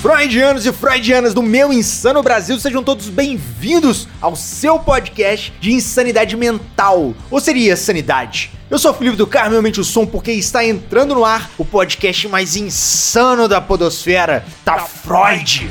Freudianos e freudianas do meu insano Brasil, sejam todos bem-vindos ao seu podcast de insanidade mental. Ou seria sanidade? Eu sou Felipe do Carmo, realmente o som, porque está entrando no ar o podcast mais insano da podosfera, da Freud.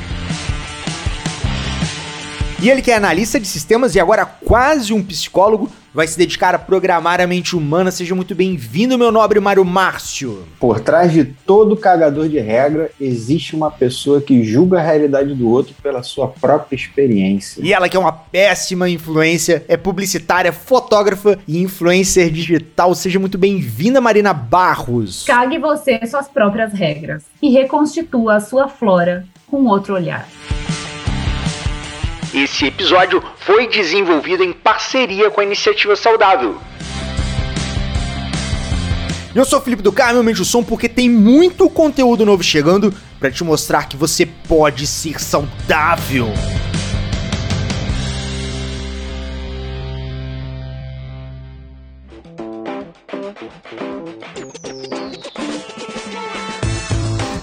E ele que é analista de sistemas e agora quase um psicólogo, vai se dedicar a programar a mente humana. Seja muito bem-vindo, meu nobre Mário Márcio. Por trás de todo cagador de regra, existe uma pessoa que julga a realidade do outro pela sua própria experiência. E ela que é uma péssima influência, é publicitária, fotógrafa e influencer digital. Seja muito bem-vinda, Marina Barros. Cague você suas próprias regras e reconstitua a sua flora com outro olhar. Esse episódio foi desenvolvido em parceria com a Iniciativa Saudável. Eu sou o Felipe do Carmo, aumente o som porque tem muito conteúdo novo chegando para te mostrar que você pode ser saudável.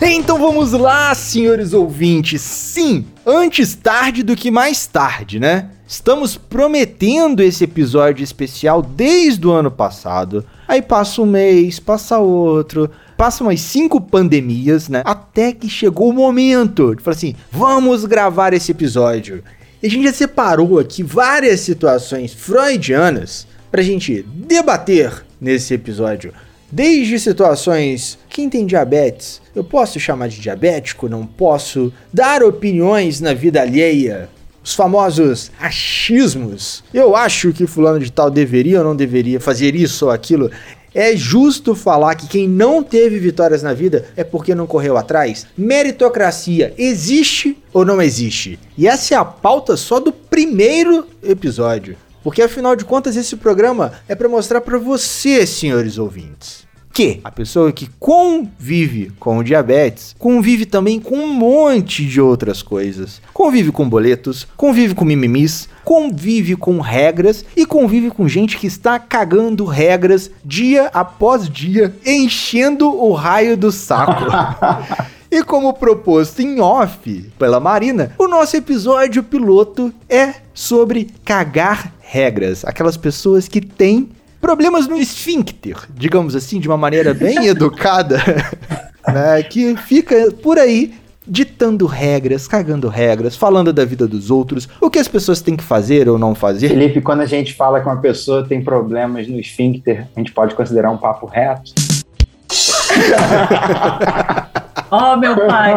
Então vamos lá, senhores ouvintes. Sim, antes tarde do que mais tarde, né? Estamos prometendo esse episódio especial desde o ano passado. Aí passa um mês, passa outro, passa umas cinco pandemias, né? Até que chegou o momento de falar assim: vamos gravar esse episódio. E a gente já separou aqui várias situações freudianas pra gente debater nesse episódio. Desde situações, quem tem diabetes, eu posso chamar de diabético, não posso dar opiniões na vida alheia. Os famosos achismos. Eu acho que fulano de tal deveria ou não deveria fazer isso ou aquilo. É justo falar que quem não teve vitórias na vida é porque não correu atrás? Meritocracia existe ou não existe? E essa é a pauta só do primeiro episódio. Porque afinal de contas esse programa é para mostrar para você, senhores ouvintes, que a pessoa que convive com o diabetes convive também com um monte de outras coisas. Convive com boletos, convive com mimimis, convive com regras e convive com gente que está cagando regras dia após dia, enchendo o raio do saco. E como proposto em off pela Marina, o nosso episódio piloto é sobre cagar regras. Aquelas pessoas que têm problemas no esfíncter, digamos assim, de uma maneira bem educada, né? Que fica por aí ditando regras, cagando regras, falando da vida dos outros, o que as pessoas têm que fazer ou não fazer. Felipe, quando a gente fala que uma pessoa tem problemas no esfíncter, a gente pode considerar um papo reto? Oh, meu pai.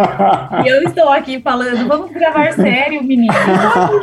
E eu estou aqui falando, vamos gravar sério, menino.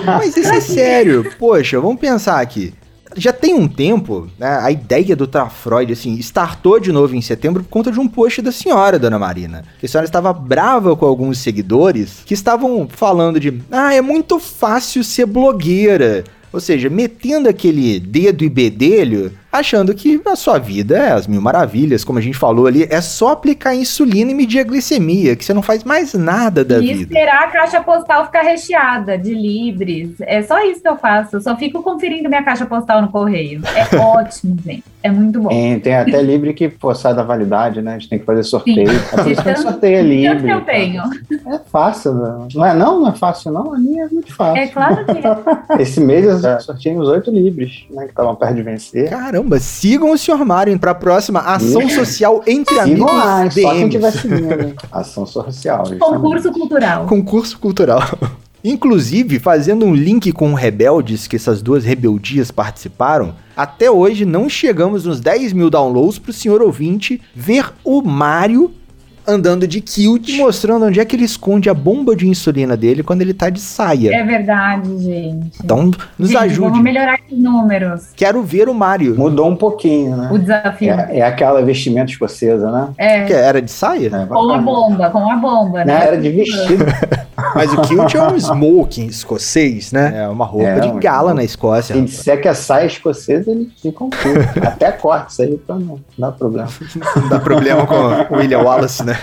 Mas isso é sério. Poxa, vamos pensar aqui. Já tem um tempo, né, a ideia do Trafreud, assim, startou de novo em setembro por conta de um post da senhora, dona Marina. Que a senhora estava brava com alguns seguidores que estavam falando de, ah, é muito fácil ser blogueira. Ou seja, metendo aquele dedo e bedelho achando que a sua vida é as mil maravilhas, como a gente falou ali, é só aplicar insulina e medir a glicemia, que você não faz mais nada da e vida. esperar a caixa postal ficar recheada de libres. É só isso que eu faço. Eu só fico conferindo minha caixa postal no correio. É ótimo, gente. É muito bom. Tem, tem até livre que pô, sai da validade, né? A gente tem que fazer sorteio. Sim. É a gente sorteia Tanto livre. que eu tá? tenho. É fácil, não. não é não? Não é fácil, não? A minha é muito fácil. É claro que é. Esse mês eu sorteei uns oito livres, né? Que estavam perto de vencer. Caramba, sigam o Sr. Mário para a próxima ação social entre Sigam amigos lá, só quem. Ação social. Concurso cultural. Concurso cultural. Inclusive, fazendo um link com o Rebeldes, que essas duas rebeldias participaram, até hoje não chegamos nos 10 mil downloads para o senhor ouvinte ver o Mario andando de kilt, mostrando onde é que ele esconde a bomba de insulina dele quando ele tá de saia. É verdade, gente. Então, nos Gente, ajude. Vamos melhorar esses números. Quero ver o Mario. Mudou um pouquinho, né? O desafio. É, é aquela vestimenta escocesa, né? É. Que era de saia? É, Com a bomba, com a bomba, Não, né? era de vestido. Mas o kilt é um smoking escocês, né? É uma roupa É, de um- gala na Escócia. Quem rapaz. disser que é saia escocesa, eles ficam putos. Até corte isso aí pra não dar problema. Não dá problema com o William Wallace, né?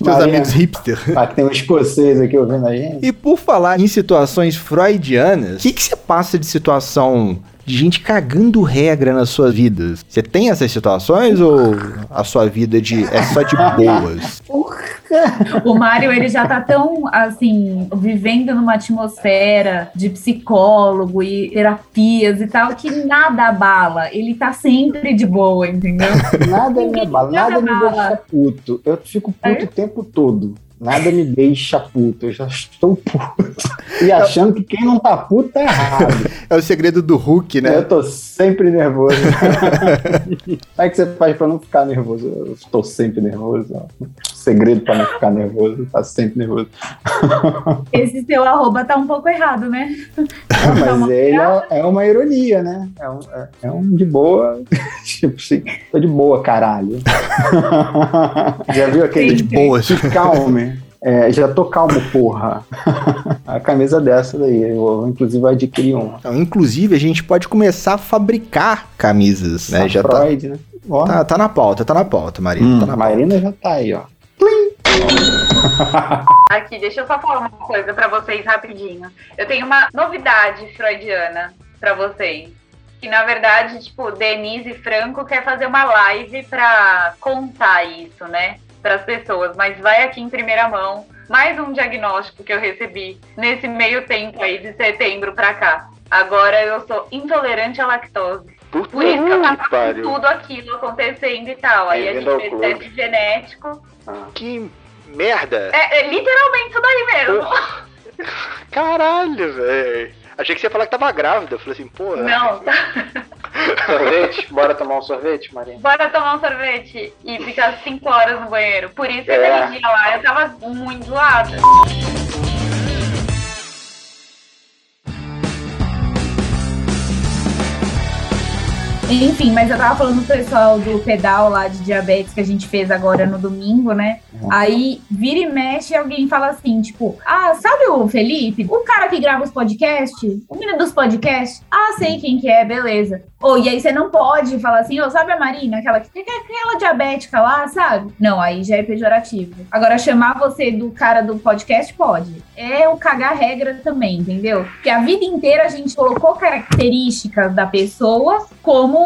Meus amigos hipster. Ah, que tem um escocês aqui ouvindo a gente. E por falar em situações freudianas, o que, que você passa de situação de gente cagando regra nas suas vidas? Você tem essas situações ou a sua vida de, é só de boas? O Mário, ele já tá tão, assim, vivendo numa atmosfera de psicólogo e terapias e tal, que nada abala. Ele tá sempre de boa, entendeu? Nada me abala, nada me deixa puto. Eu fico puto É? o tempo todo. Nada me deixa puto, eu já estou puto. E achando que quem não tá puto tá errado. É o segredo do Hulk, né? Eu tô sempre nervoso. Como é que você faz pra não ficar nervoso? Eu estou sempre nervoso. Segredo pra não ficar nervoso, tá sempre nervoso. Esse seu arroba tá um pouco errado, né? Não, mas ele é, é uma ironia, né? É um, é- é um de boa. tipo assim, tô de boa, caralho. Já viu aquele De boas. Que calme. É, já tô calmo, porra. A camisa dessa daí, eu inclusive adquiri uma. Então, inclusive, a gente pode começar a fabricar camisas, né? A Já tá, Freud, né? Ó, tá, tá na pauta, tá na pauta, Marina. hum, tá na a pauta. Marina já tá aí, ó. Aqui, deixa eu só falar uma coisa pra vocês rapidinho. Eu tenho uma novidade freudiana pra vocês. Que na verdade, tipo, Denise Franco quer fazer uma live pra contar isso, né? Para as pessoas, mas vai aqui em primeira mão. Mais um diagnóstico que eu recebi nesse meio tempo aí de setembro pra cá. Agora eu sou intolerante à lactose. Puta Por isso que eu tava com pariu. tudo aquilo acontecendo e tal. Aí a gente teste genético. Que merda! É, é literalmente isso daí mesmo. Caralho, velho. Achei que você ia falar que tava grávida. Eu falei assim, porra. Não, Sorvete? Bora tomar um sorvete, Marina? Bora tomar um sorvete e ficar cinco horas no banheiro. Por isso que É. aquele dia lá eu tava muito zoada. Enfim, mas eu tava falando pro pessoal do pedal lá de diabetes que a gente fez agora no domingo, né? Aí vira e mexe alguém fala assim, tipo, ah, sabe o Felipe? O cara que grava os podcasts? O menino dos podcasts? Ah, sei quem que é, beleza. Ou e aí você não pode falar assim, ô, sabe a Marina, aquela, aquela diabética lá, sabe? Não, aí já é pejorativo. Agora, chamar você do cara do podcast, pode. É o cagar regra também, entendeu? Porque a vida inteira a gente colocou características da pessoa como,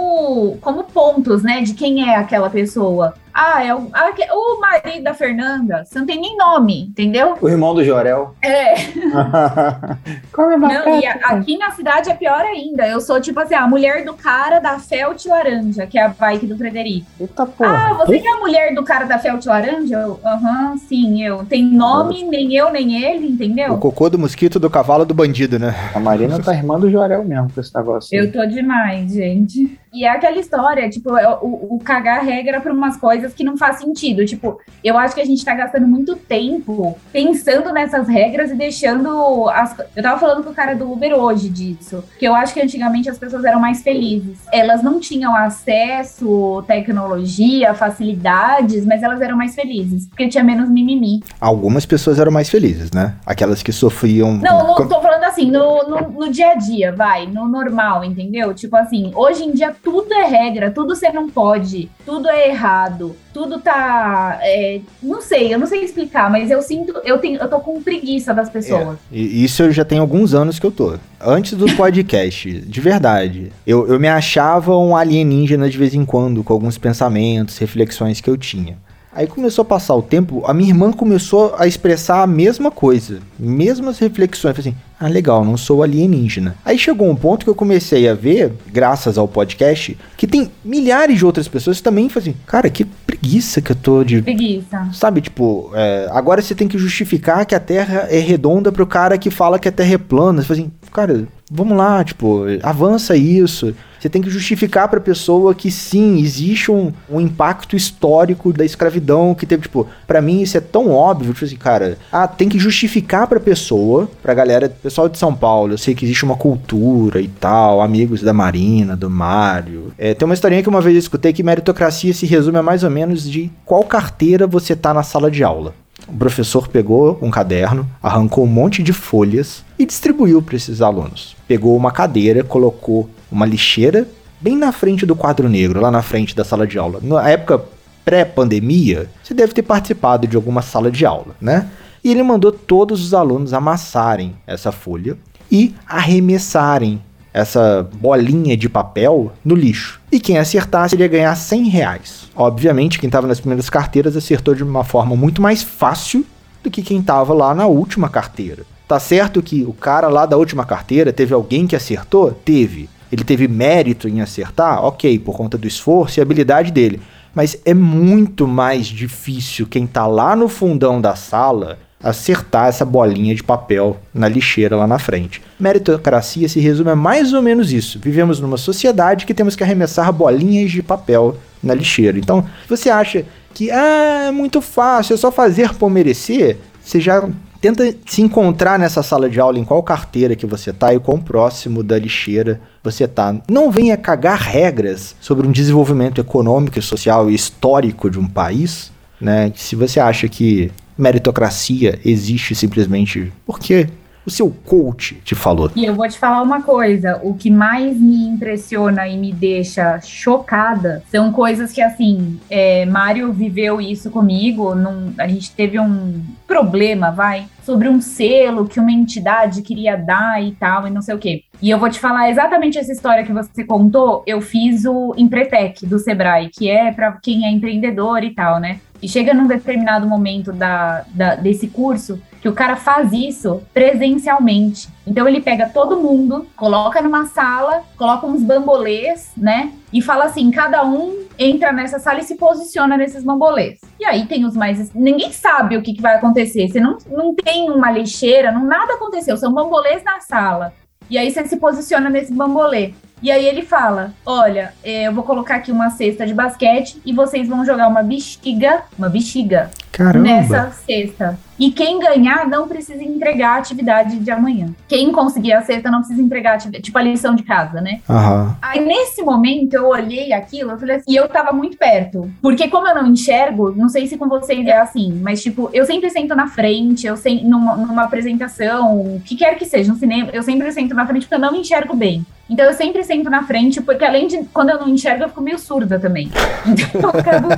como pontos, né? De quem é aquela pessoa. Ah, é o, aque- o marido da Fernanda. Você não tem nem nome, entendeu? O irmão do Jorel. É. Come Não, e a- aqui na cidade é pior ainda. Eu sou, tipo assim, a mulher do cara da Felt Laranja, que é a bike do Frederico. Eita porra. Ah, você que é a mulher do cara da Felt Laranja? Aham, sim, eu. Tem nome, nem eu, nem ele, O entendeu? cocô do mosquito do cavalo do bandido, né? A Marina tá irmã do Jorel mesmo com esse negócio. Eu tô demais, gente. E é aquela história, tipo, é o, o cagar regra pra umas coisas que não faz sentido. Tipo, eu acho que a gente tá gastando muito tempo pensando nessas regras e deixando as. Eu tava falando com o cara do Uber hoje disso. Que eu acho que antigamente as pessoas eram mais felizes. Elas não tinham acesso, tecnologia, facilidades, mas elas eram mais felizes. Porque tinha menos mimimi. Algumas pessoas eram mais felizes, né? Aquelas que sofriam. Não, não tô falando assim, no, no, no dia a dia, vai, no normal, entendeu? Tipo assim, hoje em dia tudo é regra, tudo você não pode, tudo é errado, tudo tá. é, não sei, eu não sei explicar, mas eu sinto, eu tenho, eu tô com preguiça das pessoas. E isso eu já tenho alguns anos que eu tô. Antes do podcast, de verdade. Eu, eu me achava um alienígena de vez em quando, com alguns pensamentos, reflexões que eu tinha. Aí começou a passar o tempo, a minha irmã começou a expressar a mesma coisa, mesmas reflexões. Falei assim, ah, legal, não sou alienígena. Aí chegou um ponto que eu comecei a ver, graças ao podcast, que tem milhares de outras pessoas que também assim, cara, que preguiça que eu tô de Preguiça. Sabe, tipo, é, agora você tem que justificar que a Terra é redonda pro cara que fala que a Terra é plana. Você fala assim, cara, vamos lá, tipo, avança isso. Você tem que justificar pra pessoa que sim, existe um, um impacto histórico da escravidão que teve, tipo, pra mim isso é tão óbvio, tipo assim, cara, ah, tem que justificar pra pessoa, pra galera, pessoal de São Paulo, eu sei que existe uma cultura e tal, amigos da Marina, do Mário. É, tem uma historinha que uma vez eu escutei que meritocracia se resume a mais ou menos de qual carteira você tá na sala de aula. O professor pegou um caderno, arrancou um monte de folhas e distribuiu para esses alunos. Pegou uma cadeira, colocou uma lixeira bem na frente do quadro negro, lá na frente da sala de aula. Na época pré-pandemia, você deve ter participado de alguma sala de aula, né? E ele mandou todos os alunos amassarem essa folha e arremessarem essa bolinha de papel no lixo. E quem acertasse iria ganhar 100 reais. Obviamente, quem estava nas primeiras carteiras acertou de uma forma muito mais fácil do que quem estava lá na última carteira. Tá certo que o cara lá da última carteira teve alguém que acertou? Teve. Ele teve mérito em acertar? Ok, por conta do esforço e habilidade dele. Mas é muito mais difícil quem tá lá no fundão da sala acertar essa bolinha de papel na lixeira lá na frente. Meritocracia se resume a mais ou menos isso. Vivemos numa sociedade que temos que arremessar bolinhas de papel na lixeira. Então, você acha que ah, é muito fácil, é só fazer por merecer? Você já tenta se encontrar nessa sala de aula em qual carteira que você tá e quão próximo da lixeira você tá. Não venha cagar regras sobre um desenvolvimento econômico, social e histórico de um país, né? Se você acha que meritocracia existe simplesmente porque o seu coach te falou. E eu vou te falar uma coisa: o que mais me impressiona e me deixa chocada são coisas que, assim, é, Mário viveu isso comigo. Num, a gente teve um problema, vai, sobre um selo que uma entidade queria dar e tal, e não sei o quê. E eu vou te falar exatamente essa história que você contou. Eu fiz o Empretec do Sebrae, que é para quem é empreendedor e tal, né? E chega num determinado momento da, da, desse curso que o cara faz isso presencialmente. Então ele pega todo mundo, coloca numa sala, coloca uns bambolês, né? E fala assim: cada um entra nessa sala e se posiciona nesses bambolês. E aí tem os mais. Ninguém sabe o que, que vai acontecer. Você não, não tem uma lixeira, não nada aconteceu. São bambolês na sala. E aí você se posiciona nesse bambolê. E aí ele fala: Olha, é, eu vou colocar aqui uma cesta de basquete e vocês vão jogar uma bexiga, uma bexiga Caramba. nessa cesta. E quem ganhar não precisa entregar a atividade de amanhã. Quem conseguir a cesta não precisa entregar a atividade, tipo a lição de casa, né? Aham. Aí nesse momento eu olhei aquilo, eu falei assim, e eu tava muito perto. Porque como eu não enxergo, não sei se com vocês é assim, mas tipo, eu sempre sento na frente, eu sempre numa, numa apresentação, o que quer que seja, no cinema, eu sempre sento na frente porque eu não enxergo bem. Então eu sempre sento na frente, porque além de quando eu não enxergo, eu fico meio surda também. Então eu acabo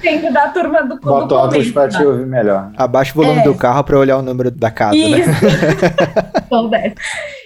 sendo da turma do, do Bota o óculos pra né? te ouvir melhor. Abaixa o volume É. do carro pra olhar o número da casa, né? Isso. Dessa.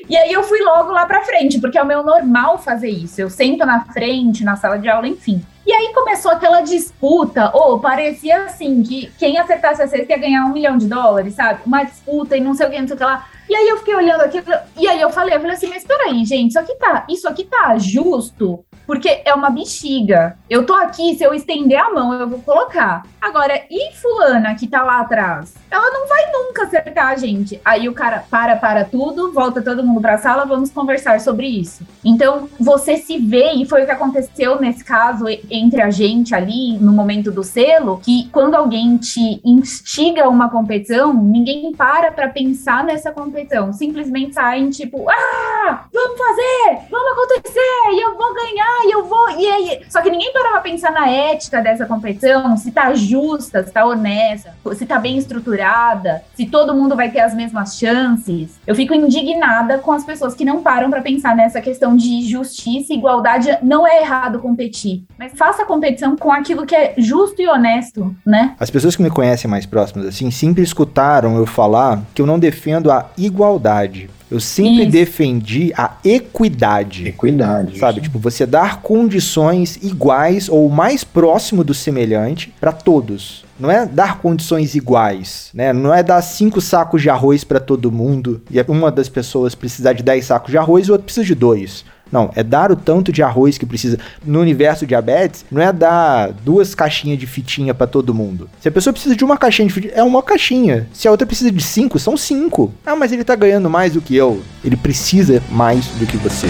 e aí eu fui logo lá pra frente, porque é o meu normal fazer isso. Eu sento na frente, na sala de aula, enfim. E aí começou aquela disputa, ou parecia assim, que quem acertasse a cesta ia ganhar um milhão de dólares, sabe? Uma disputa e não sei o que, não sei o que lá. E aí eu fiquei olhando aquilo, e aí eu falei, eu falei assim, mas peraí, gente, isso aqui tá, isso aqui tá justo, porque é uma bexiga. Eu tô aqui, se eu estender a mão, eu vou colocar. Agora, e fulana que tá lá atrás? Ela não vai nunca acertar a gente. Aí o cara para, para tudo, volta todo mundo pra sala, vamos conversar sobre isso. Então, você se vê, e foi o que aconteceu nesse caso entre a gente ali, no momento do selo, que quando alguém te instiga uma competição, ninguém para pra pensar nessa competição. Simplesmente saem tipo, ah, vamos fazer, vamos acontecer, e eu vou ganhar, e eu vou. E aí, só que ninguém para pra pensar na ética dessa competição, se tá justa, se tá honesta, se tá bem estruturada, se todo mundo vai ter as mesmas chances. Eu fico indignada com as pessoas que não param pra pensar nessa questão de justiça e igualdade. Não é errado competir, mas faça a competição com aquilo que é justo e honesto, né? As pessoas que me conhecem mais próximas assim sempre escutaram eu falar que eu não defendo a igualdade. Eu sempre Isso. defendi a equidade. Equidade. Sabe, tipo, você dar condições iguais ou mais próximo do semelhante pra todos. Não é dar condições iguais, né? Não é dar cinco sacos de arroz pra todo mundo e uma das pessoas precisar de 10 sacos de arroz e o outro precisa de dois. Não, é dar o tanto de arroz que precisa. No universo diabetes, não é dar duas caixinhas de fitinha pra todo mundo. Se a pessoa precisa de uma caixinha de fitinha, é uma caixinha. Se a outra precisa de cinco, são cinco. Ah, mas ele tá ganhando mais do que eu. Ele precisa mais do que você.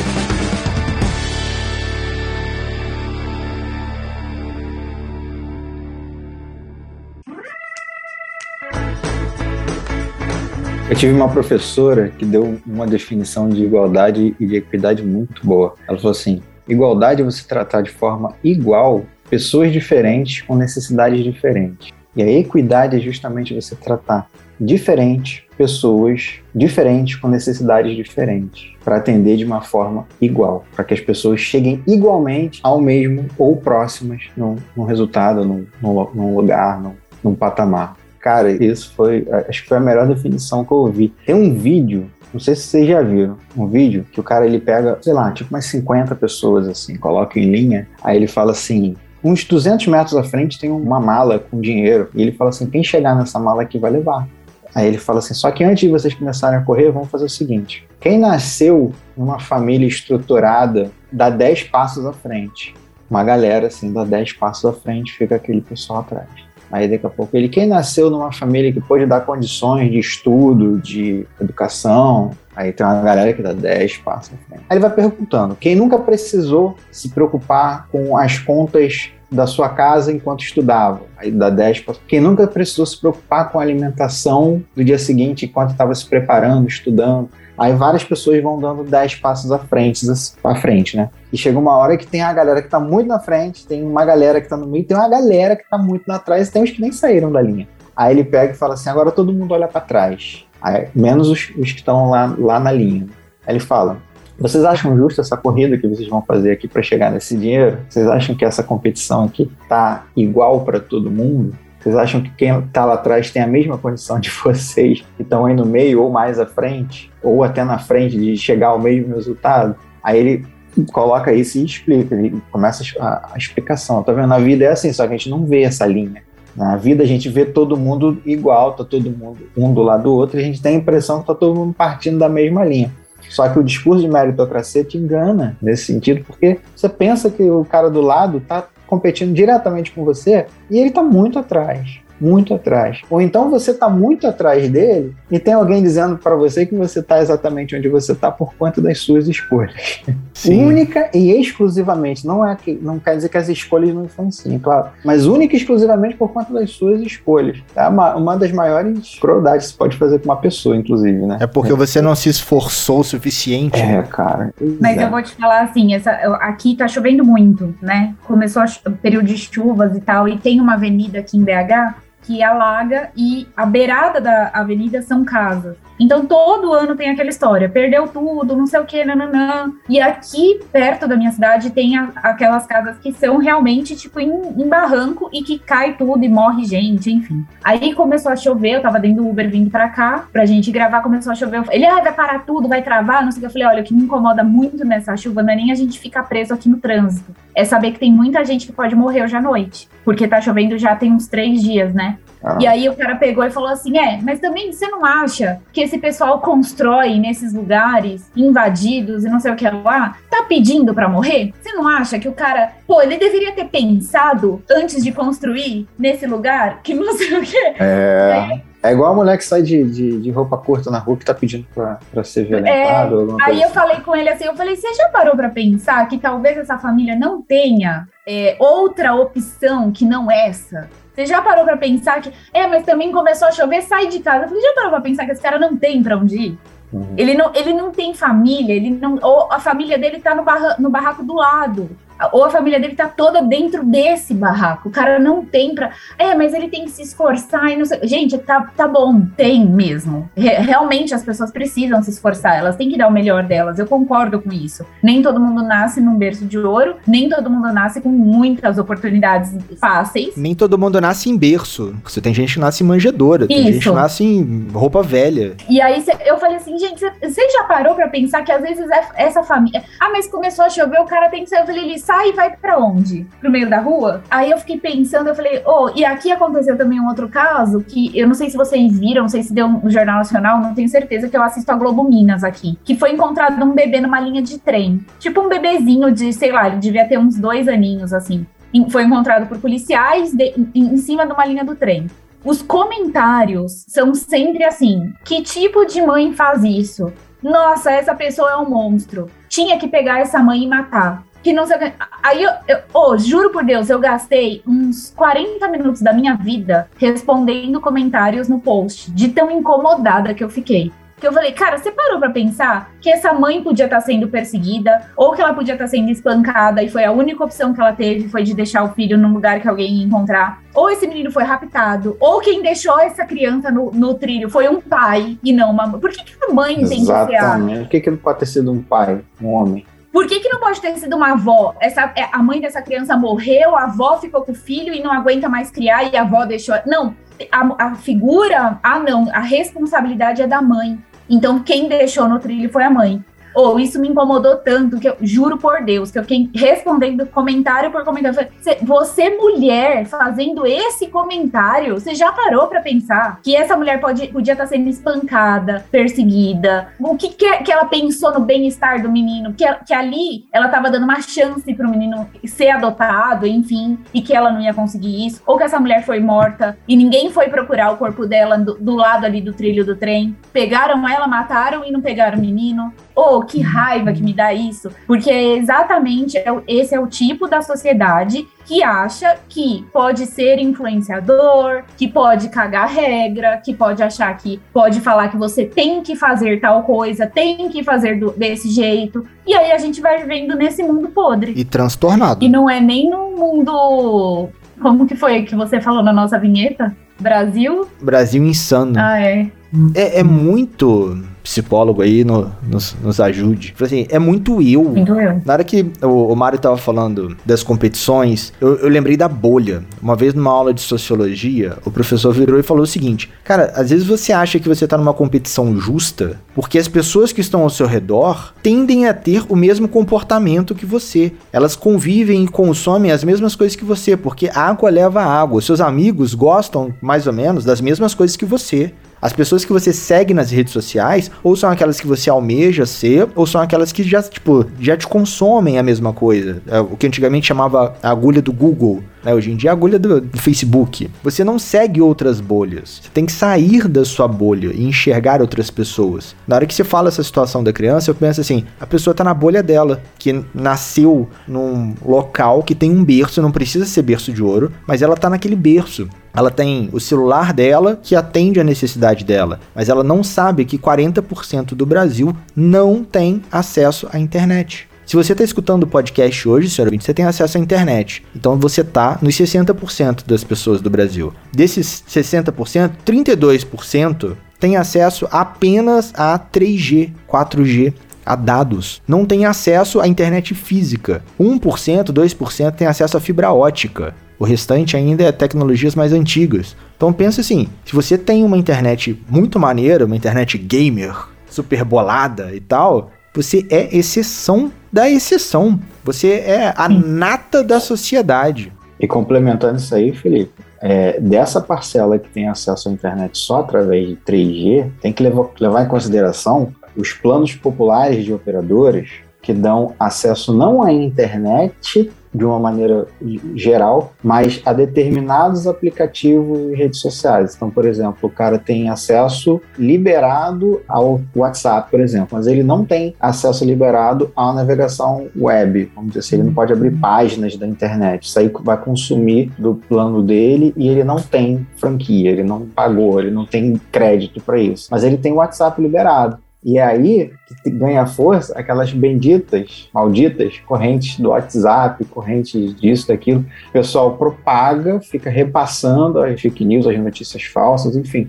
Eu tive uma professora que deu uma definição de igualdade e de equidade muito boa. Ela falou assim: igualdade é você tratar de forma igual pessoas diferentes com necessidades diferentes. E a equidade é justamente você tratar diferentes pessoas diferentes com necessidades diferentes para atender de uma forma igual, para que as pessoas cheguem igualmente ao mesmo ou próximas num, num resultado, num, num, num lugar, num patamar. Cara, isso foi, acho que foi a melhor definição que eu ouvi. Tem um vídeo Não sei se vocês já viram um vídeo que o cara ele pega, sei lá, tipo umas 50 pessoas assim, coloca em linha, aí ele fala assim: uns 200 metros à frente tem uma mala com dinheiro. E ele fala assim: quem chegar nessa mala aqui vai levar. Aí ele fala assim: só que antes de vocês começarem a correr, vamos fazer o seguinte: quem nasceu numa família estruturada dá 10 passos à frente. Uma galera assim dá 10 passos à frente, fica aquele pessoal atrás. Aí daqui a pouco ele, quem nasceu numa família que pode dar condições de estudo, de educação, aí tem uma galera que dá 10 passos. Aí ele vai perguntando, quem nunca precisou se preocupar com as contas da sua casa enquanto estudava. Aí dá 10 passos. Quem nunca precisou se preocupar com a alimentação do dia seguinte enquanto estava se preparando, estudando. Aí várias pessoas vão dando 10 passos à frente, à frente, né? E chega uma hora que tem a galera que tá muito na frente, tem uma galera que tá no meio, tem uma galera que tá muito na trás, tem uns que nem saíram da linha. Aí ele pega e fala assim: agora todo mundo olha para trás. Aí, menos os, os que estão lá, lá na linha. Aí ele fala: vocês acham justo essa corrida que vocês vão fazer aqui para chegar nesse dinheiro? Vocês acham que essa competição aqui tá igual para todo mundo? Vocês acham que quem está lá atrás tem a mesma condição de vocês que estão aí no meio ou mais à frente, ou até na frente de chegar ao mesmo resultado? Aí ele coloca isso e explica, ele começa a, a explicação. Tá vendo? A vida é assim, só que a gente não vê essa linha. Na vida a gente vê todo mundo igual, tá todo mundo um do lado do outro, e a gente tem a impressão que tá todo mundo partindo da mesma linha. Só que o discurso de meritocracia te engana nesse sentido, porque você pensa que o cara do lado tá competindo diretamente com você e ele está muito atrás muito atrás. Ou então você está muito atrás dele e tem alguém dizendo para você que você está exatamente onde você está por conta das suas escolhas. Sim. Única e exclusivamente, não é que não quer dizer que as escolhas não influenciem, claro, mas única e exclusivamente por conta das suas escolhas. É uma, uma das maiores crueldades que você pode fazer com uma pessoa, inclusive, né? É porque é. você não se esforçou o suficiente. É, cara. Mas é. eu vou te falar assim, essa, aqui tá chovendo muito, né? Começou o período de chuvas e tal, e tem uma avenida aqui em BH que alaga e a beirada da avenida são casas. Então todo ano tem aquela história, perdeu tudo, não sei o que, nananã. E aqui perto da minha cidade tem a, aquelas casas que são realmente tipo em, em, barranco e que cai tudo e morre gente, enfim. Aí começou a chover, eu tava dentro do Uber vindo pra cá, pra gente gravar, começou a chover. Ele, ah, vai parar tudo, vai travar, não sei o que. Eu falei, olha, o que me incomoda muito nessa chuva não é nem a gente ficar preso aqui no trânsito, é saber que tem muita gente que pode morrer hoje à noite, porque tá chovendo já tem uns três dias, né? Ah. E aí o cara pegou e falou assim: é, mas também você não acha que esse pessoal constrói nesses lugares invadidos e não sei o que lá, tá pedindo para morrer? Você não acha que o cara, pô, ele deveria ter pensado antes de construir nesse lugar que não sei o quê? É. É igual a mulher que sai de, de, de, roupa curta na rua que tá pedindo pra, pra ser violentado. É, aí eu assim. falei com ele assim, eu falei, você já parou pra pensar que talvez essa família não tenha é, outra opção que não essa? Você já parou pra pensar que. É, mas também começou a chover, sai de casa. Você já parou pra pensar que esse cara não tem pra onde ir? Uhum. Ele, não, ele não tem família, ele não, ou a família dele tá no, barra, no barraco do lado ou a família dele tá toda dentro desse barraco. O cara não tem pra. É, mas ele tem que se esforçar e não sei. Gente, tá, tá bom, tem mesmo. Re realmente as pessoas precisam se esforçar, elas têm que dar o melhor delas. Eu concordo com isso. Nem todo mundo nasce num berço de ouro, nem todo mundo nasce com muitas oportunidades fáceis. Nem todo mundo nasce em berço. Você tem gente que nasce em manjedoura, tem isso. gente que nasce em roupa velha. E aí eu falei assim, gente, você já parou pra pensar que às vezes é essa família. Ah, mas começou a chover, o cara tem que sair. Eu falei, sai e vai para onde? Pro meio da rua? Aí eu fiquei pensando, eu falei, oh, e aqui aconteceu também um outro caso que eu não sei se vocês viram, não sei se deu no Jornal Nacional, não tenho certeza que eu assisto a Globo Minas aqui, que foi encontrado um bebê numa linha de trem. Tipo um bebezinho de, sei lá, ele devia ter uns dois aninhos, assim. Foi encontrado por policiais de, em, em cima de uma linha do trem. Os comentários são sempre assim: que tipo de mãe faz isso? Nossa, essa pessoa é um monstro. Tinha que pegar essa mãe e matar que não sei. Aí eu, eu oh, juro por Deus, eu gastei uns 40 minutos da minha vida respondendo comentários no post, de tão incomodada que eu fiquei. Que eu falei, cara, você parou pra pensar que essa mãe podia estar tá sendo perseguida, ou que ela podia estar tá sendo espancada, e foi a única opção que ela teve, foi de deixar o filho num lugar que alguém ia encontrar. Ou esse menino foi raptado, ou quem deixou essa criança no, no trilho foi um pai e não uma mãe. Por que, que a mãe Exatamente. tem que ser a... Por que, que não pode ter sido um pai, um homem? Por que, que não pode ter sido uma avó? Essa, é, a mãe dessa criança morreu, a avó ficou com o filho e não aguenta mais criar e a avó deixou. Não, a, a figura, ah não, a responsabilidade é da mãe. Então quem deixou no trilho foi a mãe. Ou isso me incomodou tanto que eu juro por Deus que eu fiquei respondendo comentário por comentário. Você, mulher, fazendo esse comentário, você já parou para pensar que essa mulher pode, podia estar tá sendo espancada, perseguida? O que, que, que ela pensou no bem-estar do menino? Que, que ali ela estava dando uma chance para o menino ser adotado, enfim, e que ela não ia conseguir isso? Ou que essa mulher foi morta e ninguém foi procurar o corpo dela do, do lado ali do trilho do trem? Pegaram ela, mataram e não pegaram o menino? Ou que raiva que me dá isso, porque exatamente é esse é o tipo da sociedade que acha que pode ser influenciador, que pode cagar regra, que pode achar que pode falar que você tem que fazer tal coisa, tem que fazer do, desse jeito. E aí a gente vai vivendo nesse mundo podre. E transtornado. E não é nem no mundo. Como que foi que você falou na nossa vinheta? Brasil? Brasil insano. Ah, é. É, é muito psicólogo aí no, nos, nos ajude. Assim, é muito eu. Muito eu. Na hora que o, o Mário tava falando das competições, eu, eu, lembrei da bolha. Uma vez numa aula de sociologia, o professor virou e falou o seguinte: Cara, às vezes você acha que você tá numa competição justa porque as pessoas que estão ao seu redor tendem a ter o mesmo comportamento que você. Elas convivem e consomem as mesmas coisas que você, porque água leva água. Seus amigos gostam mais ou menos das mesmas coisas que você. As pessoas que você segue nas redes sociais, ou são aquelas que você almeja ser, ou são aquelas que já, tipo, já te consomem a mesma coisa. É, o que antigamente chamava a agulha do Google. Né? Hoje em dia é a agulha do, do, Facebook. Você não segue outras bolhas. Você tem que sair da sua bolha e enxergar outras pessoas. Na hora que você fala essa situação da criança, eu penso assim: a pessoa tá na bolha dela, que nasceu num local que tem um berço, não precisa ser berço de ouro, mas ela tá naquele berço. Ela tem o celular dela que atende a necessidade dela, mas ela não sabe que 40% do Brasil não tem acesso à internet. Se você está escutando o podcast hoje, senhor você tem acesso à internet. Então você está nos 60% das pessoas do Brasil. Desses 60%, 32% tem acesso apenas a 3G, 4G, a dados. Não tem acesso à internet física. 1%, 2% tem acesso à fibra ótica. O restante ainda é tecnologias mais antigas. Então pensa assim, se você tem uma internet muito maneira, uma internet gamer, super bolada e tal, você é exceção da exceção. Você é a nata da sociedade. E complementando isso aí, Felipe, é, dessa parcela que tem acesso à internet só através de 3G, tem que levar, levar em consideração os planos populares de operadoras que dão acesso não à internet de uma maneira geral, mas a determinados aplicativos e redes sociais. Então, por exemplo, o cara tem acesso liberado ao WhatsApp, por exemplo, mas ele não tem acesso liberado à navegação web. Vamos dizer assim, ele não pode abrir páginas da internet. Isso aí vai consumir do plano dele e ele não tem franquia, ele não pagou, ele não tem crédito para isso. Mas ele tem o WhatsApp liberado. E é aí que ganha força aquelas benditas, malditas correntes do WhatsApp, correntes disso, daquilo. O pessoal propaga, fica repassando as fake news, as notícias falsas, enfim.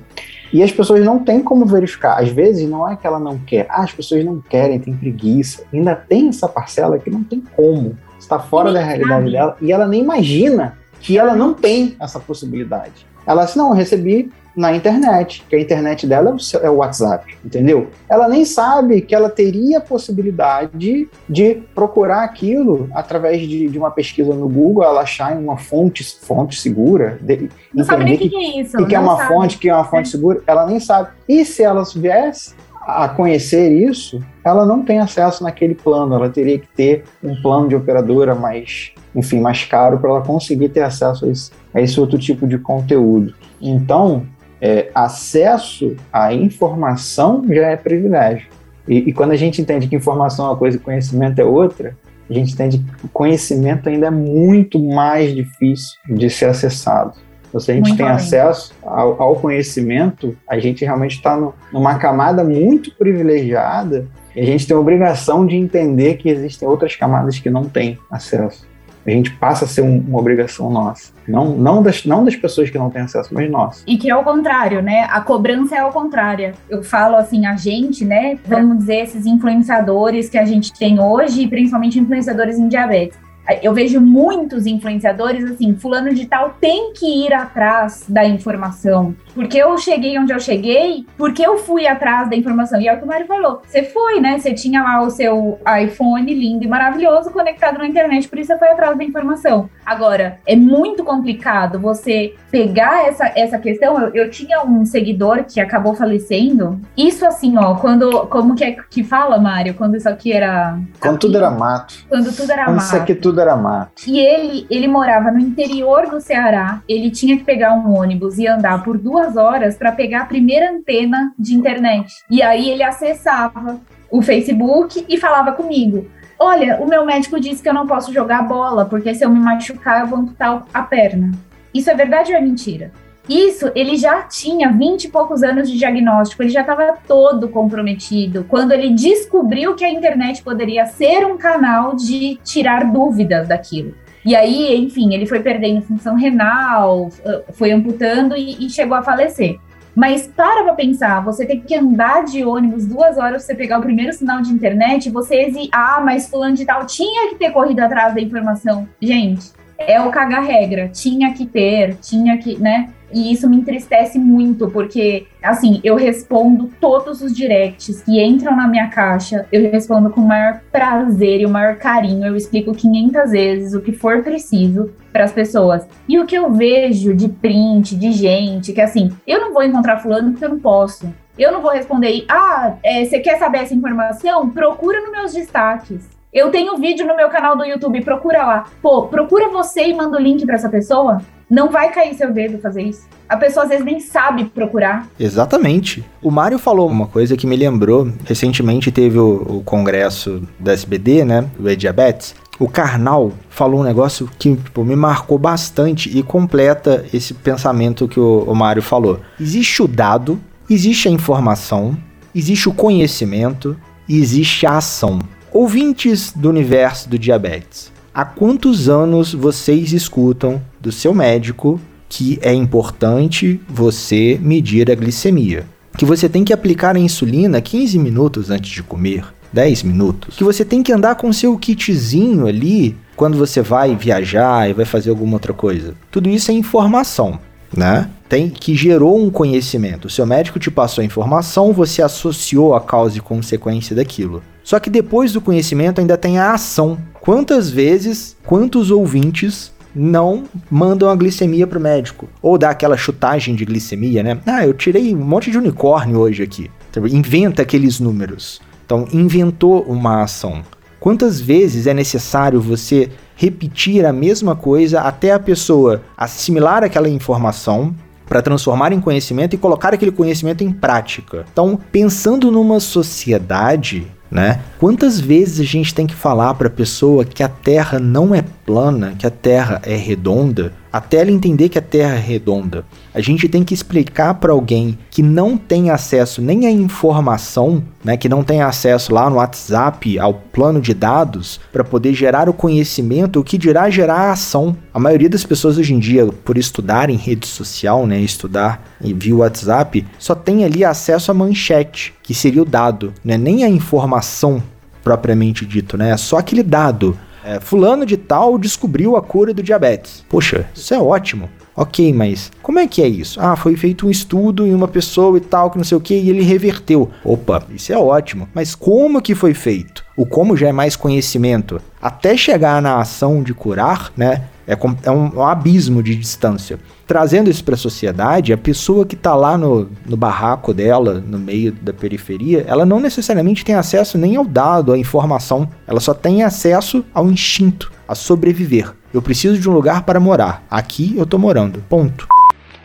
E as pessoas não têm como verificar. Às vezes não é que ela não quer, ah, as pessoas não querem, tem preguiça. Ainda tem essa parcela que não tem como. Está fora da realidade dela e ela nem imagina que ela não tem essa possibilidade. Ela assim, não, eu recebi na internet, que a internet dela é o WhatsApp, entendeu? Ela nem sabe que ela teria a possibilidade de procurar aquilo através de, de uma pesquisa no Google, ela achar em uma fonte, fonte segura, de, não sabe nem o que, que, é isso. que é uma sabe. fonte, que é uma fonte é. segura, ela nem sabe. E se ela viesse a conhecer isso, ela não tem acesso naquele plano, ela teria que ter um plano de operadora mais, enfim, mais caro para ela conseguir ter acesso a esse, a esse outro tipo de conteúdo. Então, é, acesso à informação já é privilégio. E, e, quando a gente entende que informação é uma coisa e conhecimento é outra, a gente entende que o conhecimento ainda é muito mais difícil de ser acessado. Então, se a gente muito tem bem. acesso ao, ao, conhecimento, a gente realmente está numa camada muito privilegiada e a gente tem a obrigação de entender que existem outras camadas que não têm acesso a gente passa a ser um, uma obrigação nossa. Não, não, das, não das pessoas que não têm acesso, mas nós. E que é o contrário, né? A cobrança é ao contrário. Eu falo assim, a gente, né? Vamos dizer, esses influenciadores que a gente tem hoje, principalmente influenciadores em diabetes Eu vejo muitos influenciadores assim, fulano de tal tem que ir atrás da informação. Porque eu cheguei onde eu cheguei, porque eu fui atrás da informação. E é o que o Mário falou. Você foi, né? Você tinha lá o seu iPhone lindo e maravilhoso conectado na internet, por isso você foi atrás da informação. Agora, é muito complicado você pegar essa, essa questão. Eu, eu tinha um seguidor que acabou falecendo. Isso assim, ó, quando. Como que é que fala, Mário? Quando isso aqui era. Quando tudo era mato. Quando tudo era Quando mato. isso aqui tudo era mato. E ele, ele morava no interior do Ceará. Ele tinha que pegar um ônibus e andar por duas horas para pegar a primeira antena de internet. E aí ele acessava o Facebook e falava comigo. Olha, o meu médico disse que eu não posso jogar bola, porque se eu me machucar, eu vou amputar a perna. Isso é verdade ou é mentira? Isso, ele já tinha 20 e poucos anos de diagnóstico, ele já estava todo comprometido. Quando ele descobriu que a internet poderia ser um canal de tirar dúvidas daquilo. E aí, enfim, ele foi perdendo função renal, foi amputando e, e chegou a falecer. Mas para pra pensar, você tem que andar de ônibus duas horas pra você pegar o primeiro sinal de internet, você exi... ah, mas fulano de tal tinha que ter corrido atrás da informação. Gente, é o cagar regra, tinha que ter, tinha que, né? E isso me entristece muito, porque, assim, eu respondo todos os directs que entram na minha caixa, eu respondo com o maior prazer e o maior carinho. Eu explico 500 vezes o que for preciso para as pessoas. E o que eu vejo de print, de gente, que assim, eu não vou encontrar fulano porque eu não posso. Eu não vou responder, ah, é, você quer saber essa informação? Procura nos meus destaques. Eu tenho vídeo no meu canal do YouTube, procura lá. Pô, procura você e manda o link para essa pessoa. Não vai cair seu dedo fazer isso. A pessoa às vezes nem sabe procurar. Exatamente. O Mário falou uma coisa que me lembrou. Recentemente teve o, o congresso da SBD, né? O E-Diabetes. O Karnal falou um negócio que tipo, me marcou bastante e completa esse pensamento que o, o Mário falou. Existe o dado, existe a informação, existe o conhecimento e existe a ação. Ouvintes do universo do diabetes, há quantos anos vocês escutam do seu médico que é importante você medir a glicemia? Que você tem que aplicar a insulina 15 minutos antes de comer? 10 minutos? Que você tem que andar com seu kitzinho ali quando você vai viajar e vai fazer alguma outra coisa? Tudo isso é informação, né? Tem que gerou um conhecimento. O seu médico te passou a informação, você associou a causa e consequência daquilo. Só que depois do conhecimento ainda tem a ação. Quantas vezes, quantos ouvintes não mandam a glicemia pro médico? Ou dá aquela chutagem de glicemia, né? Ah, eu tirei um monte de unicórnio hoje aqui. Inventa aqueles números. Então, inventou uma ação. Quantas vezes é necessário você repetir a mesma coisa até a pessoa assimilar aquela informação, para transformar em conhecimento e colocar aquele conhecimento em prática. Então, pensando numa sociedade, né? Quantas vezes a gente tem que falar para a pessoa que a Terra não é plana, que a Terra é redonda, até ela entender que a Terra é redonda? A gente tem que explicar para alguém que não tem acesso nem à informação, né, que não tem acesso lá no WhatsApp ao plano de dados para poder gerar o conhecimento, o que dirá gerar a ação. A maioria das pessoas hoje em dia, por estudar em rede social, né, estudar via WhatsApp, só tem ali acesso à manchete, que seria o dado, né, nem a informação propriamente dito, né, é só aquele dado. É, fulano de tal descobriu a cura do diabetes. Poxa, isso é ótimo. Ok, mas como é que é isso? Ah, foi feito um estudo em uma pessoa e tal, que não sei o que, e ele reverteu. Opa, isso é ótimo. Mas como que foi feito? O como já é mais conhecimento. Até chegar na ação de curar, né? É, é um, um, abismo de distância. Trazendo isso para a sociedade, a pessoa que está lá no, no barraco dela, no meio da periferia, ela não necessariamente tem acesso nem ao dado, à informação. Ela só tem acesso ao instinto, a sobreviver. Eu preciso de um lugar para morar. Aqui eu tô morando. Ponto.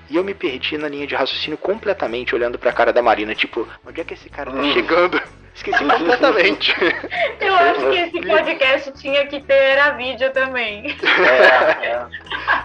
E eu me perdi na linha de raciocínio completamente, olhando pra cara da Marina, tipo, onde é que esse cara tá chegando? Esqueci completamente. Eu acho que esse podcast tinha que ter a vídeo também. É, é.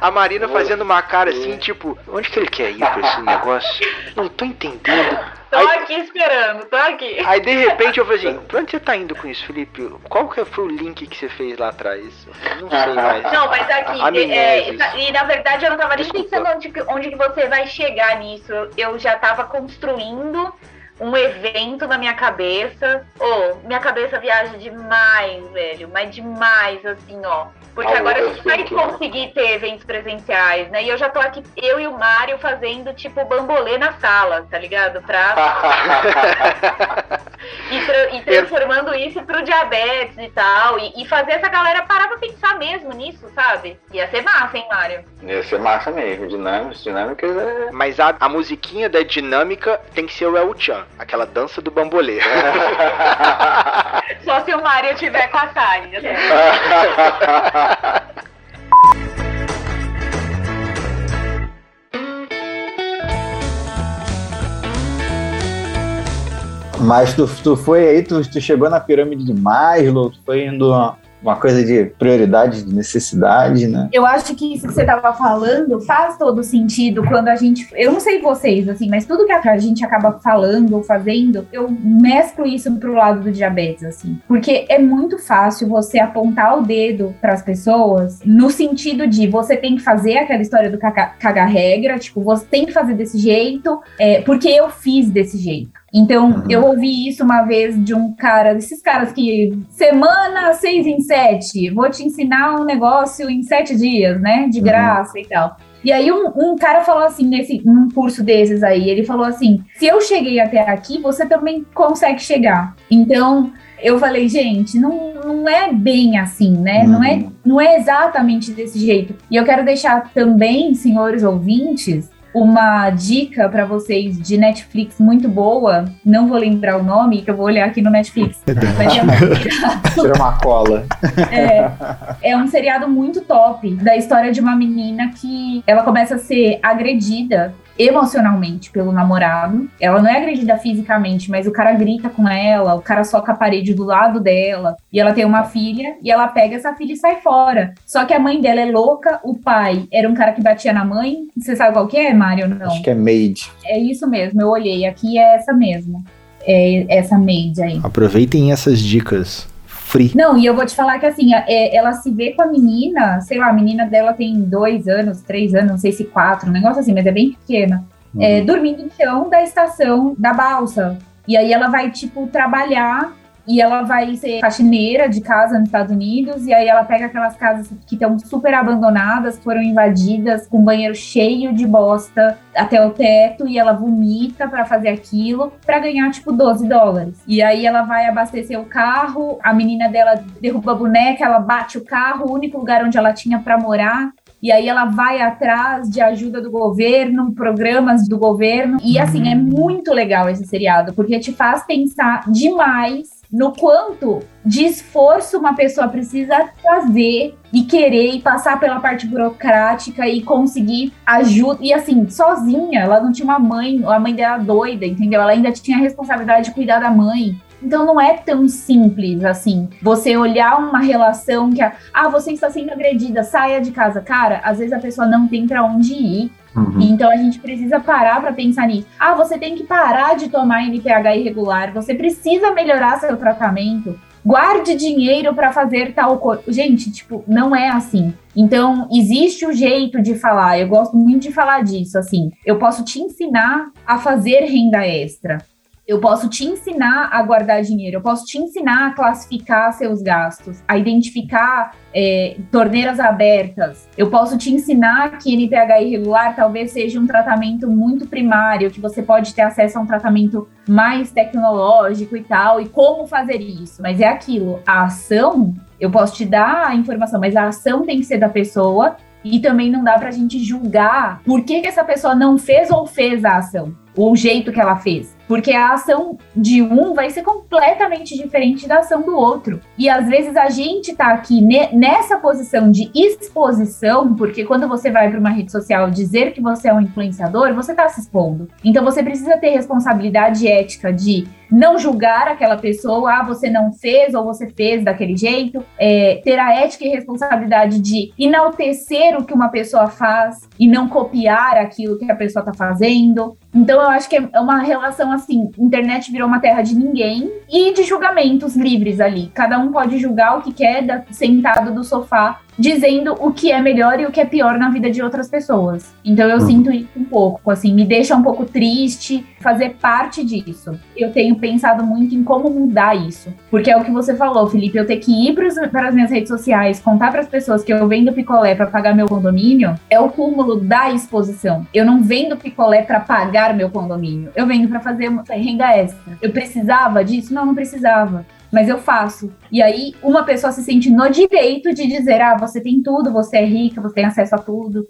A Marina fazendo uma cara assim, tipo, onde que ele quer ir com esse negócio? Não tô entendendo. Tô aí, aqui esperando, tô aqui. Aí de repente eu falei assim, pra onde você tá indo com isso, Felipe? Qual que foi o link que você fez lá atrás? Não sei mais. Não, mas aqui, é, e na verdade eu não tava nem pensando onde, onde que você vai chegar nisso. Eu já tava construindo um evento na minha cabeça. Ô, minha cabeça viaja demais, velho. Mas demais, assim, ó. Porque Ah, agora a gente vai conseguir ter eventos presenciais, né? E eu já tô aqui, eu e o Mário, fazendo, tipo, bambolê na sala, tá ligado? Pra e, tra- e transformando isso pro diabetes e tal. E, e fazer essa galera parar pra pensar mesmo nisso, sabe? Ia ser massa, hein, Mário? Ia ser massa mesmo. Dinâmicas, dinâmicas é. Mas a, a musiquinha da dinâmica tem que ser o El Chan, aquela dança do bambolê. Só se o Mário tiver com a saia. né? Mas tu, tu foi aí, tu, tu chegou na pirâmide de Maslow, tu foi indo uma, coisa de prioridade, de necessidade, né? Eu acho que isso que você tava falando faz todo sentido quando a gente. Eu não sei vocês, assim, mas tudo que a gente acaba falando ou fazendo, eu mesclo isso pro lado do diabetes, assim. Porque é muito fácil você apontar o dedo pras pessoas no sentido de você tem que fazer aquela história do caga- caga-regra, tipo, você tem que fazer desse jeito, é, porque eu fiz desse jeito. Então, Uhum. eu ouvi isso uma vez de um cara, desses caras que semana seis em sete, vou te ensinar um negócio em sete dias, né? De Uhum. graça e tal. E aí um, um cara falou assim, nesse, num curso desses aí, ele falou assim: se eu cheguei até aqui, você também consegue chegar. Então, eu falei, gente, não, não é bem assim, né? Não, é, Uhum. não é exatamente desse jeito. E eu quero deixar também, senhores ouvintes, uma dica para vocês de Netflix muito boa. Não vou lembrar o nome, que eu vou olhar aqui no Netflix. Mas é um Tira uma cola. é, é um seriado muito top da história de uma menina que ela começa a ser agredida emocionalmente pelo namorado. Ela não é agredida fisicamente, mas o cara grita com ela, o cara soca a parede do lado dela, e ela tem uma filha, e ela pega essa filha e sai fora. Só que a mãe dela é louca, o pai era um cara que batia na mãe. Você sabe qual que é, Mário? Não. Acho que é Made. É isso mesmo, eu olhei. Aqui é essa mesmo. É essa maid aí. Aproveitem essas dicas. Não, e eu vou te falar que assim, é, ela se vê com a menina, sei lá, a menina dela tem dois anos, três anos, não sei se quatro, um negócio assim, mas é bem pequena. É, dormindo no chão da estação da balsa. E aí ela vai, tipo, trabalhar e ela vai ser faxineira de casa nos Estados Unidos. E aí ela pega aquelas casas que estão super abandonadas, foram invadidas, com banheiro cheio de bosta até o teto. E ela vomita pra fazer aquilo pra ganhar, tipo, 12 dólares. E aí ela vai abastecer o carro, a menina dela derruba a boneca, ela bate o carro, o único lugar onde ela tinha pra morar. E aí ela vai atrás de ajuda do governo, programas do governo. E assim, é muito legal esse seriado, porque te faz pensar demais no quanto de esforço uma pessoa precisa fazer e querer e passar pela parte burocrática e conseguir ajuda. E assim, sozinha, ela não tinha uma mãe, a mãe dela doida, entendeu? Ela ainda tinha a responsabilidade de cuidar da mãe. Então não é tão simples assim. Você olhar uma relação que, a, ah, você está sendo agredida, saia de casa. Cara, às vezes a pessoa não tem para onde ir. Uhum. Então a gente precisa parar para pensar nisso. Ah, você tem que parar de tomar NPH irregular, você precisa melhorar seu tratamento. Guarde dinheiro para fazer tal coisa. Gente, tipo, não é assim. Então, existe o jeito de falar. Eu gosto muito de falar disso, assim. Eu posso te ensinar a fazer renda extra. Eu posso te ensinar a guardar dinheiro, eu posso te ensinar a classificar seus gastos, a identificar é, torneiras abertas. Eu posso te ensinar que NPH irregular talvez seja um tratamento muito primário, que você pode ter acesso a um tratamento mais tecnológico e tal, e como fazer isso. Mas é aquilo, a ação, eu posso te dar a informação, mas a ação tem que ser da pessoa. E também não dá pra gente julgar por que, que essa pessoa não fez ou fez a ação, ou o jeito que ela fez. Porque a ação de um vai ser completamente diferente da ação do outro. E às vezes a gente tá aqui ne nessa posição de exposição, porque quando você vai para uma rede social dizer que você é um influenciador, você tá se expondo. Então você precisa ter responsabilidade ética de não julgar aquela pessoa, ah, você não fez ou você fez daquele jeito, é, ter a ética e responsabilidade de enaltecer o que uma pessoa faz e não copiar aquilo que a pessoa tá fazendo. Então eu acho que é uma relação assim, internet virou uma terra de ninguém e de julgamentos livres ali. Cada um pode julgar o que quer sentado do sofá dizendo o que é melhor e o que é pior na vida de outras pessoas. Então eu Uhum. sinto isso um pouco, assim, me deixa um pouco triste fazer parte disso. Eu tenho pensado muito em como mudar isso. Porque é o que você falou, Felipe, eu ter que ir para as minhas redes sociais, contar para as pessoas que eu vendo picolé para pagar meu condomínio, é o cúmulo da exposição. Eu não vendo picolé para pagar meu condomínio, eu vendo para fazer renda extra. Eu precisava disso? Não, não precisava mas eu faço. E aí, uma pessoa se sente no direito de dizer: ah, você tem tudo, você é rica, você tem acesso a tudo.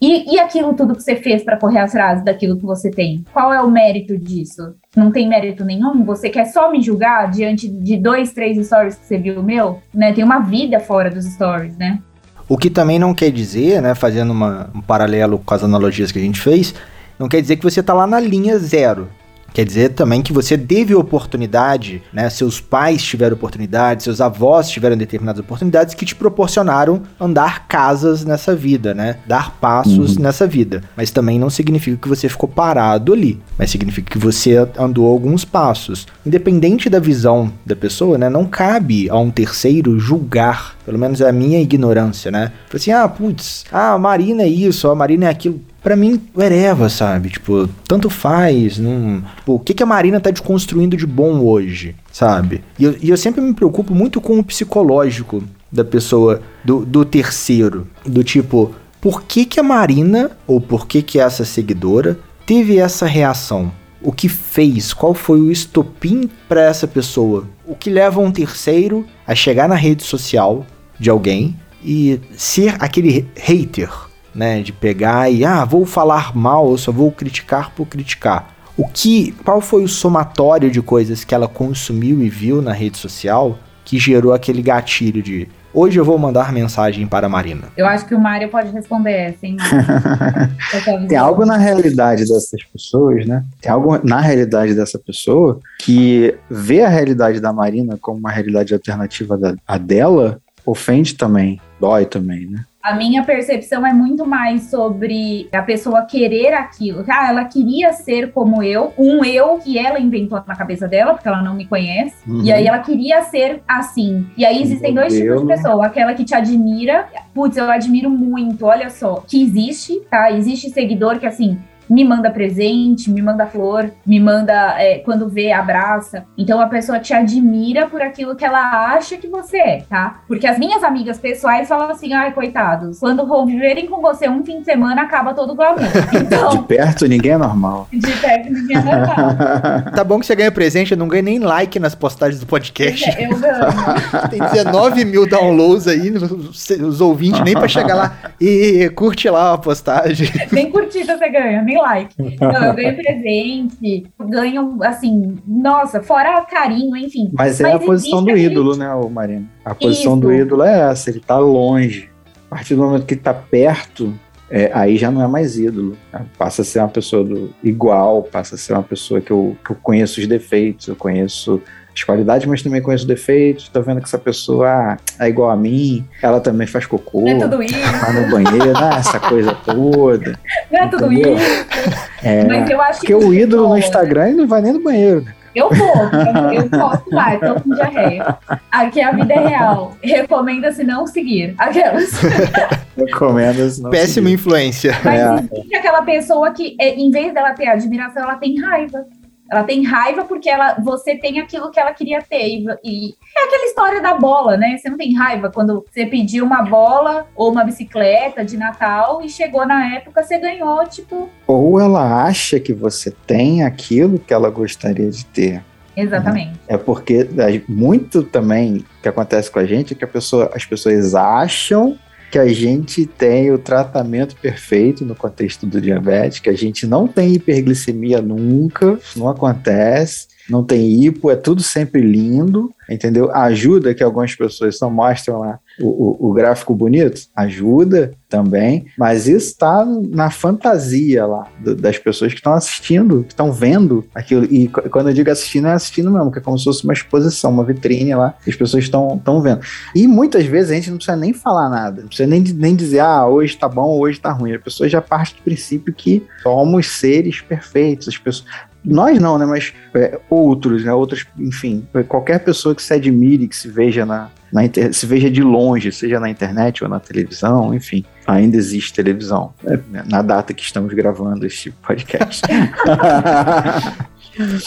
E, e aquilo tudo que você fez para correr atrás daquilo que você tem? Qual é o mérito disso? Não tem mérito nenhum? Você quer só me julgar diante de dois, três stories que você viu meu? Né? Tem uma vida fora dos stories, né? O que também não quer dizer, né, fazendo uma- um paralelo com as analogias que a gente fez, não quer dizer que você tá lá na linha zero. Quer dizer também que você teve oportunidade, né? Seus pais tiveram oportunidade, seus avós tiveram determinadas oportunidades que te proporcionaram andar casas nessa vida, né? Dar passos nessa vida. Mas também não significa que você ficou parado ali, mas significa que você andou alguns passos. Independente da visão da pessoa, né? Não cabe a um terceiro julgar, pelo menos é a minha ignorância, né? Falei assim, ah, putz, ah, a Marina é isso, a Marina é aquilo pra mim, ereva, sabe? Tipo, tanto faz. Não... Tipo, o que, que a Marina tá desconstruindo de bom hoje, sabe? E eu, e eu sempre me preocupo muito com o psicológico da pessoa, do, do terceiro. Do tipo, por que, que a Marina, ou por que, que essa seguidora, teve essa reação? O que fez? Qual foi o estopim pra essa pessoa? O que leva um terceiro a chegar na rede social de alguém e ser aquele hater? Né, de pegar e ah, vou falar mal, eu só vou criticar por criticar. O que, qual foi o somatório de coisas que ela consumiu e viu na rede social que gerou aquele gatilho de hoje eu vou mandar mensagem para a Marina? Eu acho que o Mário pode responder essa, hein? Tem algo na realidade dessas pessoas, né? Tem algo na realidade dessa pessoa que vê a realidade da Marina como uma realidade alternativa da, a dela, ofende também, dói também, né? A minha percepção é muito mais sobre a pessoa querer aquilo. Ah, ela queria ser como eu, um eu que ela inventou na cabeça dela, porque ela não me conhece. Uhum. E aí ela queria ser assim. E aí existem dois tipos de pessoa. Aquela que te admira. Putz, eu admiro muito. Olha só. Que existe, tá? Existe seguidor que assim. Me manda presente, me manda flor, me manda é, quando vê, abraça. Então a pessoa te admira por aquilo que ela acha que você é, tá? Porque as minhas amigas pessoais falam assim: ai, coitados, quando viverem com você um fim de semana, acaba todo o glamour. De Então, perto perto ninguém é normal. de perto ninguém é normal. Tá bom que você ganha presente, eu não ganho nem like nas postagens do podcast. Eu ganho. Tem 19 mil downloads aí, os, os ouvintes nem pra chegar lá e curte lá a postagem. Nem curtida você ganha, nem like. Não, eu ganho presente, ganho, assim, nossa, fora carinho, enfim. Mas é a posição do ídolo, né, o Marina? A posição Isso. do ídolo é essa, ele tá longe. A partir do momento que ele tá perto, é, aí já não é mais ídolo. né? Passa a ser uma pessoa do, igual, passa a ser uma pessoa que eu, que eu conheço os defeitos, eu conheço as qualidades, mas também conheço os defeitos. Tô vendo que essa pessoa ah, é igual a mim, ela também faz cocô, Não é tudo isso, vai no banheiro, ah, essa coisa toda. não é tudo Entendeu? isso. É, Mas eu acho porque que o ídolo no rola, Instagram ele não vai nem no banheiro, né? Eu vou, eu, eu posso lá, tô com diarreia. Aqui a vida é real. Recomenda-se não seguir. Aquelas. Recomendo. senão Péssima seguir. influência. Mas É. existe aquela pessoa que, é, em vez dela ter admiração, ela tem raiva. Ela tem raiva porque ela, você tem aquilo que ela queria ter. E, e é aquela história da bola, né? Você não tem raiva quando você pediu uma bola ou uma bicicleta de Natal e chegou na época, você ganhou, tipo. Ou ela acha que você tem aquilo que ela gostaria de ter. Exatamente. É porque é, muito também que acontece com a gente é que a pessoa, as pessoas acham que a gente tem o tratamento perfeito no contexto do diabetes, que a gente não tem hiperglicemia nunca, não acontece, não tem hipo, é tudo sempre lindo, entendeu? Ajuda que algumas pessoas só mostram lá o, o- o gráfico bonito, ajuda também, mas isso está na fantasia lá do- das pessoas que estão assistindo, que estão vendo aquilo. E qu- quando eu digo assistindo, é assistindo mesmo, que é como se fosse uma exposição, uma vitrine lá, as pessoas estão vendo. E muitas vezes a gente não precisa nem falar nada, não precisa nem, nem dizer, ah, hoje tá bom, hoje tá ruim. A pessoa já parte do princípio que somos seres perfeitos. As pessoas, nós não, né? Mas é, outros, né? Outros, enfim, qualquer pessoa que se admire, que se veja na, na inter... se veja de longe, seja na internet ou na televisão, enfim, ainda existe televisão, né, na data que estamos gravando este podcast.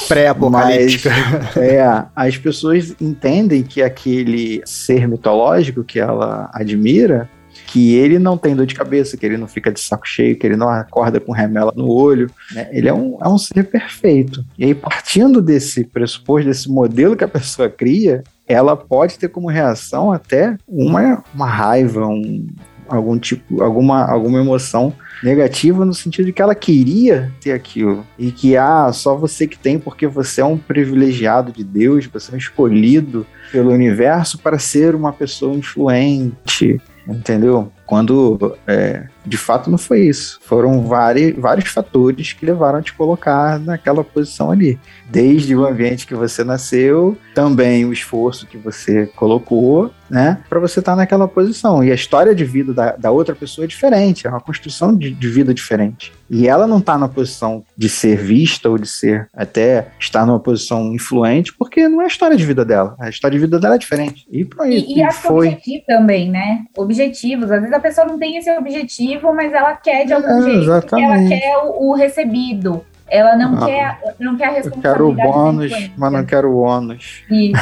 Pré-apocalíptica. É, as pessoas entendem que aquele ser mitológico que ela admira, que ele não tem dor de cabeça, que ele não fica de saco cheio, que ele não acorda com remela no olho. Né? Ele é um, é um ser perfeito. E aí, partindo desse pressuposto, desse modelo que a pessoa cria, ela pode ter como reação até uma, uma raiva, um, algum tipo, alguma, alguma emoção negativa no sentido de que ela queria ter aquilo e que ah, só você que tem porque você é um privilegiado de Deus, você é um escolhido pelo universo para ser uma pessoa influente, entendeu? Quando é, de fato não foi isso. Foram vários, vários fatores que levaram a te colocar naquela posição ali. Desde o ambiente que você nasceu, também o esforço que você colocou, né? Para você estar tá naquela posição. E a história de vida da, da outra pessoa é diferente, é uma construção de, de vida diferente. E ela não está na posição de ser vista ou de ser até estar numa posição influente, porque não é a história de vida dela. A história de vida dela é diferente. E por aí. E, e, e foi. objetivo também, né? Objetivos. Às vezes a pessoa não tem esse objetivo, mas ela quer de algum é, jeito. Exatamente. Ela quer o, o recebido. Ela não, ah, quer, não quer a responsabilidade. Eu quero o bônus, mas não quero o ônus. Isso.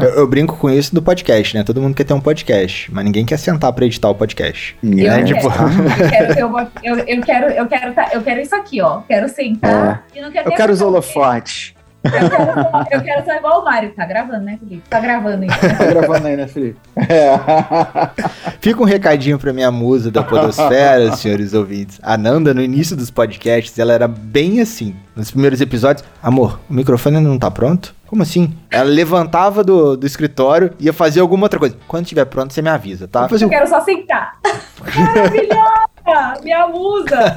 eu, eu, brinco com isso do podcast, né? Todo mundo quer ter um podcast, mas ninguém quer sentar pra editar o podcast. Eu, né? tipo... eu, quero, eu, eu, quero, eu, quero, tá, eu quero isso aqui, ó. Quero sentar é. e não quero Eu quero os holofotes. Eu quero, eu quero ser igual o Mário. Tá gravando, né, Felipe? Tá gravando aí. Tá gravando aí, né, Felipe? É. Fica um recadinho pra minha musa da podosfera, senhores ouvintes. A Nanda, no início dos podcasts, ela era bem assim. Nos primeiros episódios, amor, o microfone não tá pronto? Como assim? Ela levantava do, do escritório e ia fazer alguma outra coisa. Quando estiver pronto, você me avisa, tá? Eu, eu quero só sentar. Maravilhosa! Minha musa!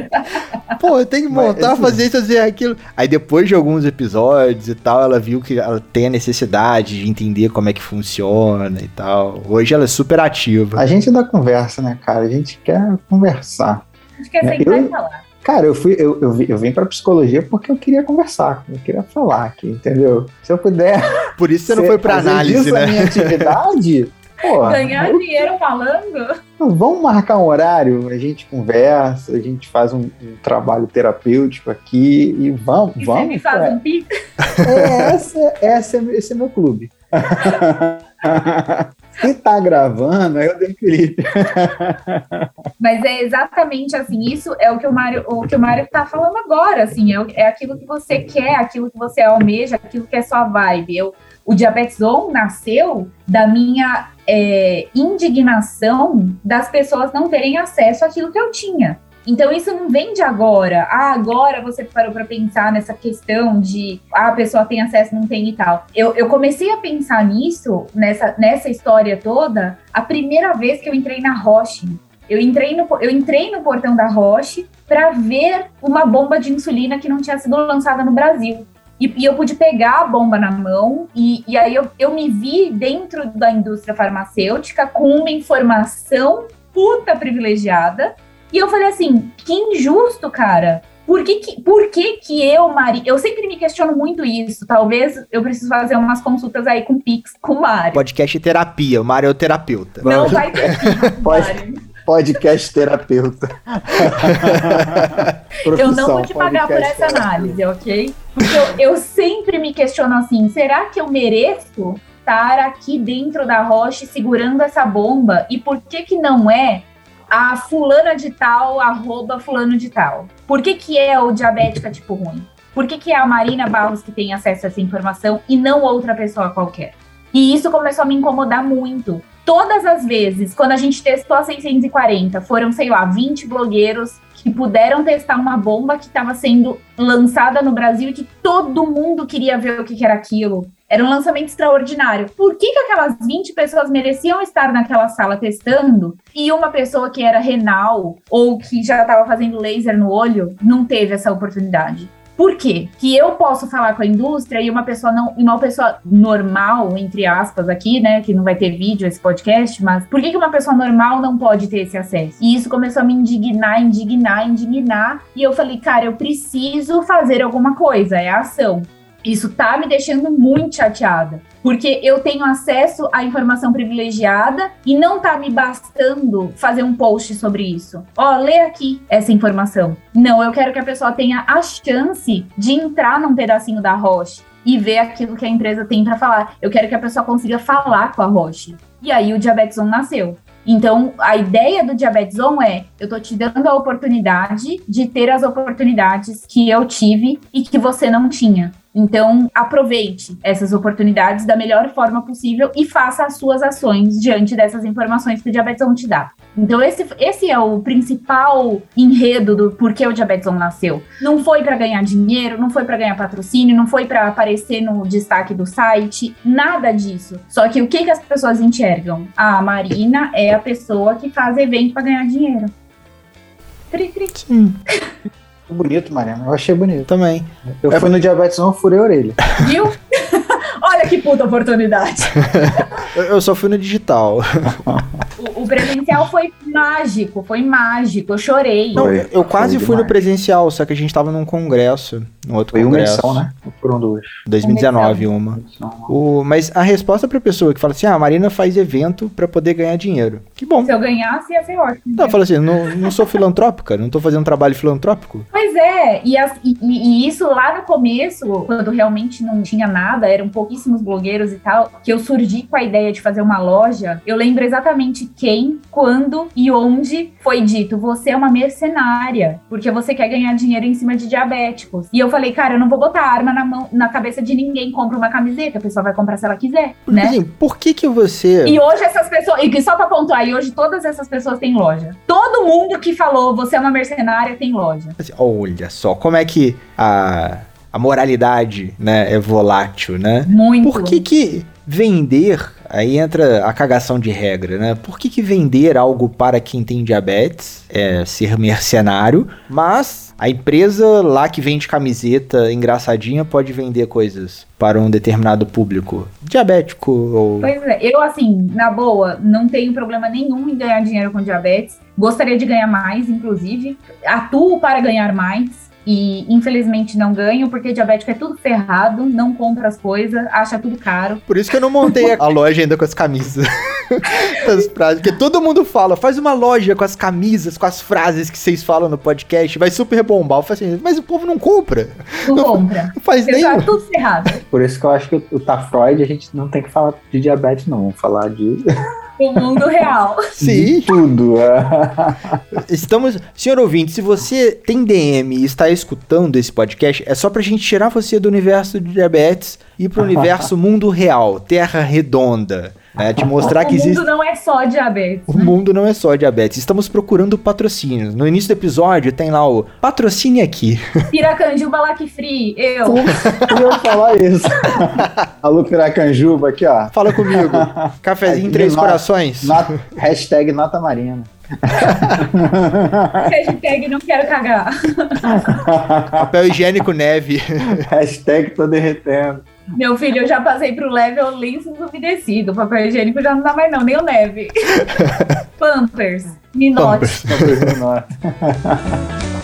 Pô, eu tenho que voltar a fazer isso, fazer aquilo. Aí depois de alguns episódios e tal, ela viu que ela tem a necessidade de entender como é que funciona e tal. Hoje ela é super ativa. A gente dá conversa, né, cara? A gente quer conversar. A gente quer sentar eu... e falar. Cara, eu fui, eu, eu, eu vim pra psicologia porque eu queria conversar, eu queria falar aqui, entendeu? Se eu puder. Por isso você não foi pra análise, né? A minha atividade. Porra, Ganhar eu... dinheiro falando? Vamos marcar um horário, a gente conversa, a gente faz um, um trabalho terapêutico aqui e vamos, e vamos. Você me faz é. um pico? É, essa, essa, esse é meu clube. Quem tá gravando é o De Felipe. Mas é exatamente assim, isso é o que o Mário, o que o Mário tá falando agora, assim, é, é aquilo que você quer, aquilo que você almeja, aquilo que é sua vibe. Eu, o Diabetes On nasceu da minha é, indignação das pessoas não terem acesso àquilo que eu tinha. Então isso não vem de agora. Ah, agora você parou para pensar nessa questão de ah, a pessoa tem acesso, não tem e tal. Eu, eu comecei a pensar nisso, nessa, nessa história toda, a primeira vez que eu entrei na Roche. Eu entrei no, eu entrei no portão da Roche para ver uma bomba de insulina que não tinha sido lançada no Brasil. E, e, eu pude pegar a bomba na mão, e, e aí eu, eu me vi dentro da indústria farmacêutica com uma informação puta privilegiada e eu falei assim, que injusto, cara. Por que que, por que, que eu, Mari, eu sempre me questiono muito isso. Talvez eu preciso fazer umas consultas aí com o Pix, com o Mário. Podcast terapia, o Mário é o terapeuta. Não vai ter Pode... Podcast terapeuta. eu não vou te pagar por essa análise, ok? Porque eu, eu sempre me questiono assim: será que eu mereço estar aqui dentro da rocha segurando essa bomba? E por que que não é a fulana de tal, arroba fulano de tal. Por que, que é o diabética tipo ruim? Por que, que é a Marina Barros que tem acesso a essa informação e não outra pessoa qualquer? E isso começou a me incomodar muito. Todas as vezes, quando a gente testou a 640, foram, sei lá, 20 blogueiros que puderam testar uma bomba que estava sendo lançada no Brasil e que todo mundo queria ver o que, que era aquilo. Era um lançamento extraordinário. Por que, que aquelas 20 pessoas mereciam estar naquela sala testando e uma pessoa que era renal ou que já estava fazendo laser no olho não teve essa oportunidade? Por quê? Que eu posso falar com a indústria e uma pessoa não, uma pessoa normal, entre aspas, aqui, né? Que não vai ter vídeo esse podcast, mas por que, que uma pessoa normal não pode ter esse acesso? E isso começou a me indignar, indignar, indignar. E eu falei, cara, eu preciso fazer alguma coisa, é a ação Isso tá me deixando muito chateada, porque eu tenho acesso à informação privilegiada e não tá me bastando fazer um post sobre isso. Ó, lê aqui essa informação. Não, eu quero que a pessoa tenha a chance de entrar num pedacinho da rocha e ver aquilo que a empresa tem para falar. Eu quero que a pessoa consiga falar com a Roche. E aí o Diabetes On nasceu. Então, a ideia do Diabetes On é: eu tô te dando a oportunidade de ter as oportunidades que eu tive e que você não tinha. Então, aproveite essas oportunidades da melhor forma possível e faça as suas ações diante dessas informações que o Diabetes On te dá. Então, esse, esse é o principal enredo do porquê o Diabetes On nasceu. Não foi para ganhar dinheiro, não foi para ganhar patrocínio, não foi para aparecer no destaque do site, nada disso. Só que o que, que as pessoas enxergam? A Marina é a pessoa que faz evento para ganhar dinheiro. Tri, tri. Sim, Bonito, Mariana. Eu achei bonito. também. Eu fui no diabetes, não, furei a orelha. Viu? Olha que puta oportunidade. Eu, só fui no digital. O, o presencial foi mágico, foi mágico. Eu chorei. Não, eu quase foi fui no presencial, só que a gente tava num congresso, num outro Foi uma congresso. edição, né? Foram duas. 2019, uma. O, mas a resposta pra pessoa que fala assim, ah, a Marina faz evento pra poder ganhar dinheiro. Que bom. Se eu ganhasse, ia ser ótimo. Não, fala assim, não, não sou filantrópica, não tô fazendo trabalho filantrópico. Pois é, e, as- e- e isso lá no começo, quando realmente não tinha nada, eram pouquíssimos blogueiros e tal, que eu surgi com a ideia de fazer uma loja, eu lembro exatamente quem, quando e onde foi dito: você é uma mercenária, porque você quer ganhar dinheiro em cima de diabéticos. E eu falei, cara, eu não vou botar arma na, mão, na cabeça de ninguém, compra uma camiseta, a pessoa vai comprar se ela quiser, né? assim, por que que você... E hoje essas pessoas, e que só pra pontuar, e hoje todas essas pessoas têm loja. Todo mundo que falou você é uma mercenária tem loja. assim, olha só, como é que a, a moralidade, né, é volátil, né? Muito. Por que que vender, aí entra a cagação de regra, né? Por que que vender algo para quem tem diabetes é ser mercenário, mas a empresa lá que vende camiseta engraçadinha pode vender coisas para um determinado público diabético ou... Pois é, eu assim, na boa, não tenho problema nenhum em ganhar dinheiro com diabetes. Gostaria de ganhar mais, inclusive. Atuo para ganhar mais. E infelizmente não ganho, porque diabético é tudo ferrado, não compra as coisas, acha tudo caro. Por isso que eu não montei a loja ainda com as camisas. as frases, porque todo mundo fala, faz uma loja com as camisas, com as frases que vocês falam no podcast, vai super bombar. Eu falo assim, mas o povo não compra. Não compra. Não faz nem. É tudo ferrado. Por isso que eu acho que o Tá Freud a gente não tem que falar de diabetes, não. Vamos falar de, O mundo real. Sim. de tudo. Estamos. Senhor ouvinte, se você tem DM e está escutando esse podcast, é só pra gente tirar você do universo de diabetes e ir pro universo mundo real, terra redonda. Né? Te mostrar o que mundo existe. não é só diabetes. O mundo não é só diabetes. Estamos procurando patrocínios. No início do episódio tem lá o patrocine aqui. Piracanjuba Lac Free, eu. Eu ia falar isso. Alô, Piracanjuba, aqui, ó. Fala comigo. Cafezinho em três Nota- corações. Nota- hashtag Nota Marina. Hashtag não quero cagar. Papel higiênico neve. hashtag tô derretendo. Meu filho, eu já passei pro level lenço umedecido. O papel higiênico já não dá mais não, nem o neve. Pampers, Minote. Pampers. Nota.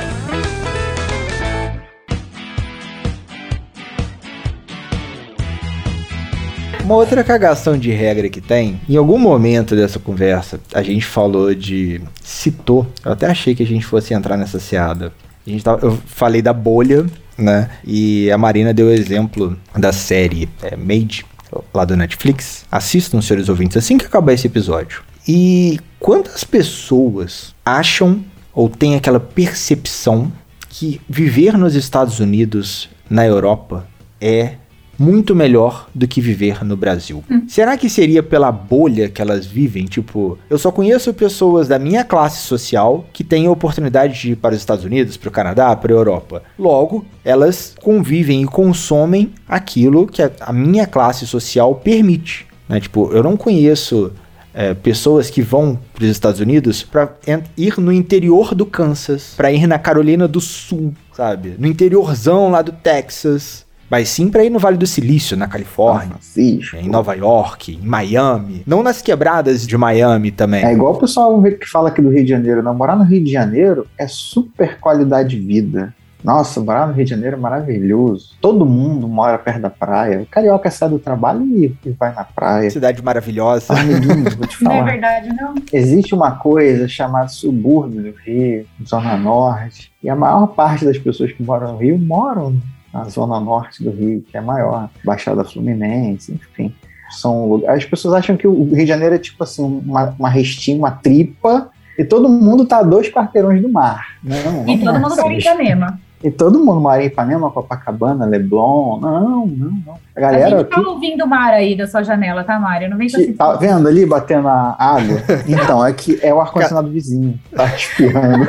Uma outra cagação de regra que tem, em algum momento dessa conversa, a gente falou de. citou. Eu até achei que a gente fosse entrar nessa seada. A gente tava, eu falei da bolha, né? E a Marina deu o exemplo da série é, Made, lá do Netflix. Assistam, senhores ouvintes, assim que acabar esse episódio. E quantas pessoas acham ou têm aquela percepção que viver nos Estados Unidos, na Europa, é muito melhor do que viver no Brasil. Será que seria pela bolha que elas vivem? Tipo, eu só conheço pessoas da minha classe social que têm a oportunidade de ir para os Estados Unidos, para o Canadá, para a Europa. Logo, elas convivem e consomem aquilo que a, a minha classe social permite. Né? Tipo, eu não conheço é, pessoas que vão para os Estados Unidos para ir no interior do Kansas, para ir na Carolina do Sul, sabe? No interiorzão lá do Texas. Mas sim para ir no Vale do Silício, na Califórnia, Francisco. em Nova York, em Miami. Não nas quebradas de Miami também. É igual o pessoal que fala aqui do Rio de Janeiro. Né? Morar no Rio de Janeiro é super qualidade de vida. Nossa, morar no Rio de Janeiro é maravilhoso. Todo mundo mora perto da praia. O carioca sai do trabalho e, e vai na praia. Cidade maravilhosa. Amiguinho, vou te Não é falar. verdade, não? Existe uma coisa chamada subúrbio do Rio, Zona Norte, e a maior parte das pessoas que moram no Rio moram na Zona Norte do Rio, que é maior, Baixada Fluminense, enfim. São lugares. As pessoas acham que o Rio de Janeiro é tipo assim, uma, uma restinha, uma tripa, e todo mundo tá a dois quarteirões do mar. Não, E todo mundo nessa. mora em Ipanema. E todo mundo mora em Ipanema, Copacabana, Leblon. Não, não, não. A A galera gente tá aqui ouvindo o mar aí da sua janela, tá, Mário? Não vem com esse tá vendo ali batendo a água? Então, é que é o ar-condicionado vizinho. Tá espirrando.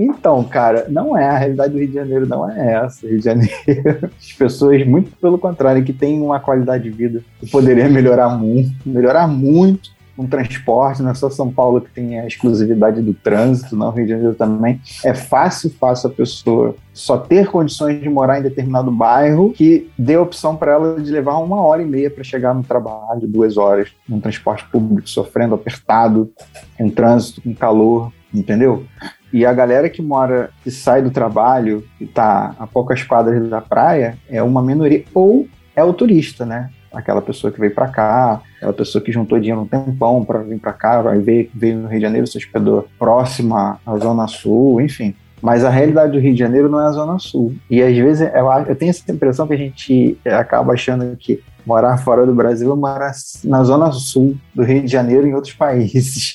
Então, cara, não é. A realidade do Rio de Janeiro não é essa. Rio de Janeiro, as pessoas, muito pelo contrário, que têm uma qualidade de vida que poderia melhorar muito, melhorar muito um transporte, não é só São Paulo que tem a exclusividade do trânsito, não, Rio de Janeiro também. É fácil, fácil a pessoa só ter condições de morar em determinado bairro que dê opção para ela de levar uma hora e meia para chegar no trabalho, duas horas, num transporte público, sofrendo, apertado, em trânsito, com calor, entendeu? E a galera que mora, que sai do trabalho, que está a poucas quadras da praia, é uma minoria. Ou é o turista, né? Aquela pessoa que veio para cá, aquela pessoa que juntou dinheiro um tempão para vir para cá, vai ver, veio no Rio de Janeiro, se hospedou próxima à Zona Sul, enfim. Mas a realidade do Rio de Janeiro não é a Zona Sul. E às vezes eu, eu tenho essa impressão que a gente eh, acaba achando que morar fora do Brasil é morar na Zona Sul do Rio de Janeiro em outros países.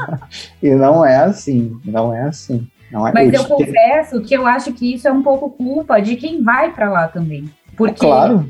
e não é assim, não é assim. Não é Mas eu confesso que eu acho que isso é um pouco culpa de quem vai pra lá também. Porque Claro,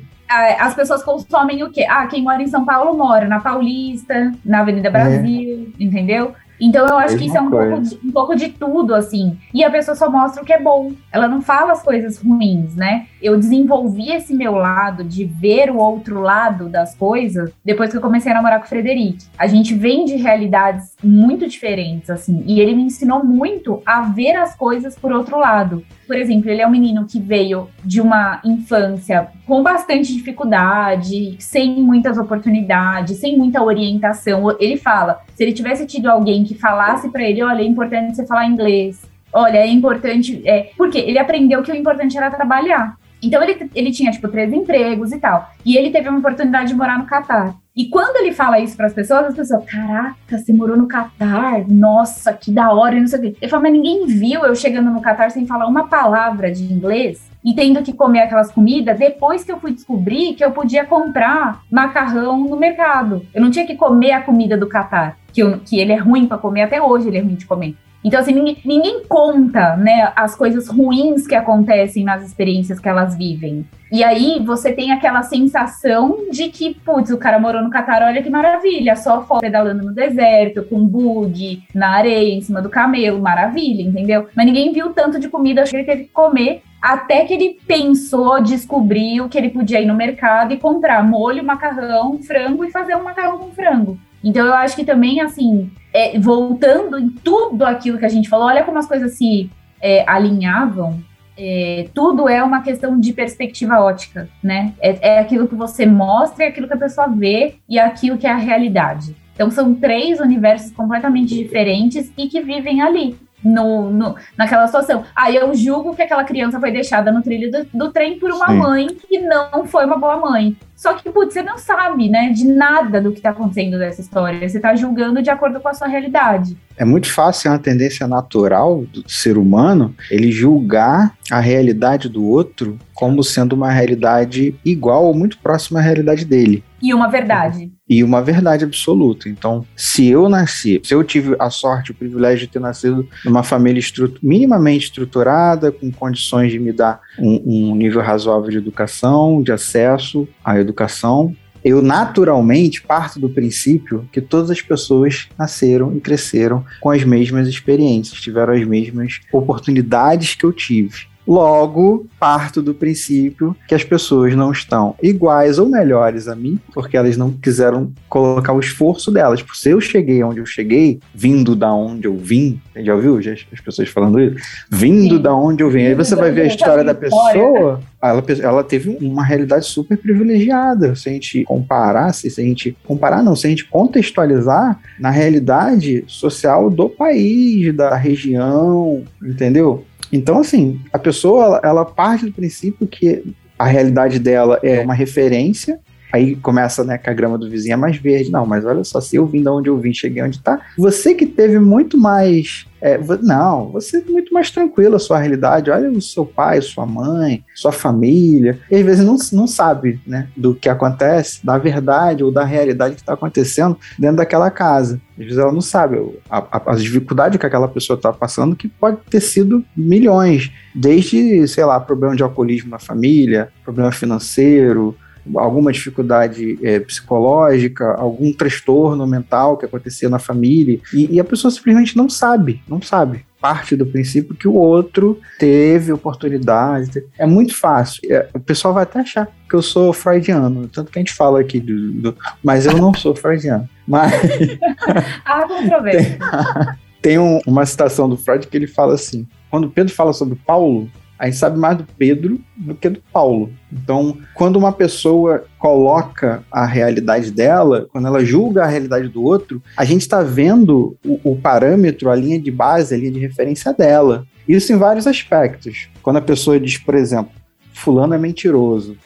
as pessoas consomem o quê? Ah, quem mora em São Paulo mora na Paulista, na Avenida Brasil, entendeu? Então eu acho que isso é um pouco, de, um pouco de tudo, assim. E a pessoa só mostra o que é bom. Ela não fala as coisas ruins, né? Eu desenvolvi esse meu lado de ver o outro lado das coisas depois que eu comecei a namorar com o Frederic. A gente vem de realidades muito diferentes, assim. E ele me ensinou muito a ver as coisas por outro lado. Por exemplo, ele é um menino que veio de uma infância com bastante dificuldade, sem muitas oportunidades, sem muita orientação. Ele fala, se ele tivesse tido alguém que falasse para ele, olha, é importante você falar inglês. Olha, é importante, é, porque ele aprendeu que o importante era trabalhar. Então ele, ele tinha tipo três empregos e tal. E ele teve uma oportunidade de morar no Catar. E quando ele fala isso para as pessoas, as pessoas, caraca, você morou no Catar? Nossa, que da hora, e não sei o quê. Ele fala, mas ninguém viu eu chegando no Catar sem falar uma palavra de inglês e tendo que comer aquelas comidas depois que eu fui descobrir que eu podia comprar macarrão no mercado. Eu não tinha que comer a comida do Catar, que, que ele é ruim para comer, até hoje ele é ruim de comer. Então, assim, ninguém, ninguém conta, né, as coisas ruins que acontecem nas experiências que elas vivem. E aí você tem aquela sensação de que, putz, o cara morou no Catar, olha que maravilha, só foto pedalando no deserto, com bug, na areia, em cima do camelo, maravilha, entendeu? Mas ninguém viu tanto de comida que ele teve que comer até que ele pensou, descobriu que ele podia ir no mercado e comprar molho, macarrão, frango e fazer um macarrão com frango. Então eu acho que também, assim, é, voltando em tudo aquilo que a gente falou, olha como as coisas se é, alinhavam. É, tudo é uma questão de perspectiva ótica, né? É, é aquilo que você mostra, é aquilo que a pessoa vê e é aquilo que é a realidade. Então são três universos completamente diferentes e que vivem ali. No, no- naquela situação. Aí eu julgo que aquela criança foi deixada no trilho do, do trem por uma Sim. mãe que não foi uma boa mãe. Só que, putz, você não sabe, né, de nada do que tá acontecendo dessa história. Você tá julgando de acordo com a sua realidade. é muito fácil, é uma tendência natural do ser humano ele julgar a realidade do outro como sendo uma realidade igual ou muito próxima à realidade dele. E uma verdade. e uma verdade absoluta. Então, se eu nasci, se eu tive a sorte, o privilégio de ter nascido numa família estru- minimamente estruturada, com condições de me dar um, um nível razoável de educação, de acesso à educação, eu naturalmente parto do princípio que todas as pessoas nasceram e cresceram com as mesmas experiências, tiveram as mesmas oportunidades que eu tive. Logo, parto do princípio que as pessoas não estão iguais ou melhores a mim, porque elas não quiseram colocar o esforço delas. Por se eu cheguei onde eu cheguei, vindo da onde eu vim, já ouviu as, as pessoas falando isso? Vindo Sim. da onde eu vim. Aí você vai ver a história da pessoa, ela, ela teve uma realidade super privilegiada. Se a gente comparar, se a gente comparar não, se a gente contextualizar na realidade social do país, da região, entendeu? Então, assim, a pessoa ela, ela parte do princípio que a realidade dela é uma referência. Aí começa, né, que a grama do vizinho é mais verde. Não, mas olha só, se eu vim de onde eu vim, cheguei onde tá. Você que teve muito mais. é, não, você é muito mais tranquilo a sua realidade. Olha o seu pai, sua mãe, sua família. E às vezes não, não sabe, né, do que acontece, da verdade ou da realidade que está acontecendo dentro daquela casa. Às vezes ela não sabe a, a, as dificuldades que aquela pessoa está passando, que pode ter sido milhões. Desde, sei lá, problema de alcoolismo na família, problema financeiro, alguma dificuldade é, psicológica, algum transtorno mental que acontecia na família, e, e a pessoa simplesmente não sabe, não sabe. Parte do princípio que o outro teve oportunidade. É muito fácil. É, o pessoal vai até achar que eu sou freudiano, tanto que a gente fala aqui, do, do- mas eu não sou freudiano. Mas Há controvérsia. tem um- uma citação do Freud que ele fala assim: quando Pedro fala sobre Paulo, a gente sabe mais do Pedro do que do Paulo. Então, quando uma pessoa coloca a realidade dela, quando ela julga a realidade do outro, a gente está vendo o, o parâmetro, a linha de base, a linha de referência dela. Isso em vários aspectos. Quando a pessoa diz, por exemplo, fulano é mentiroso.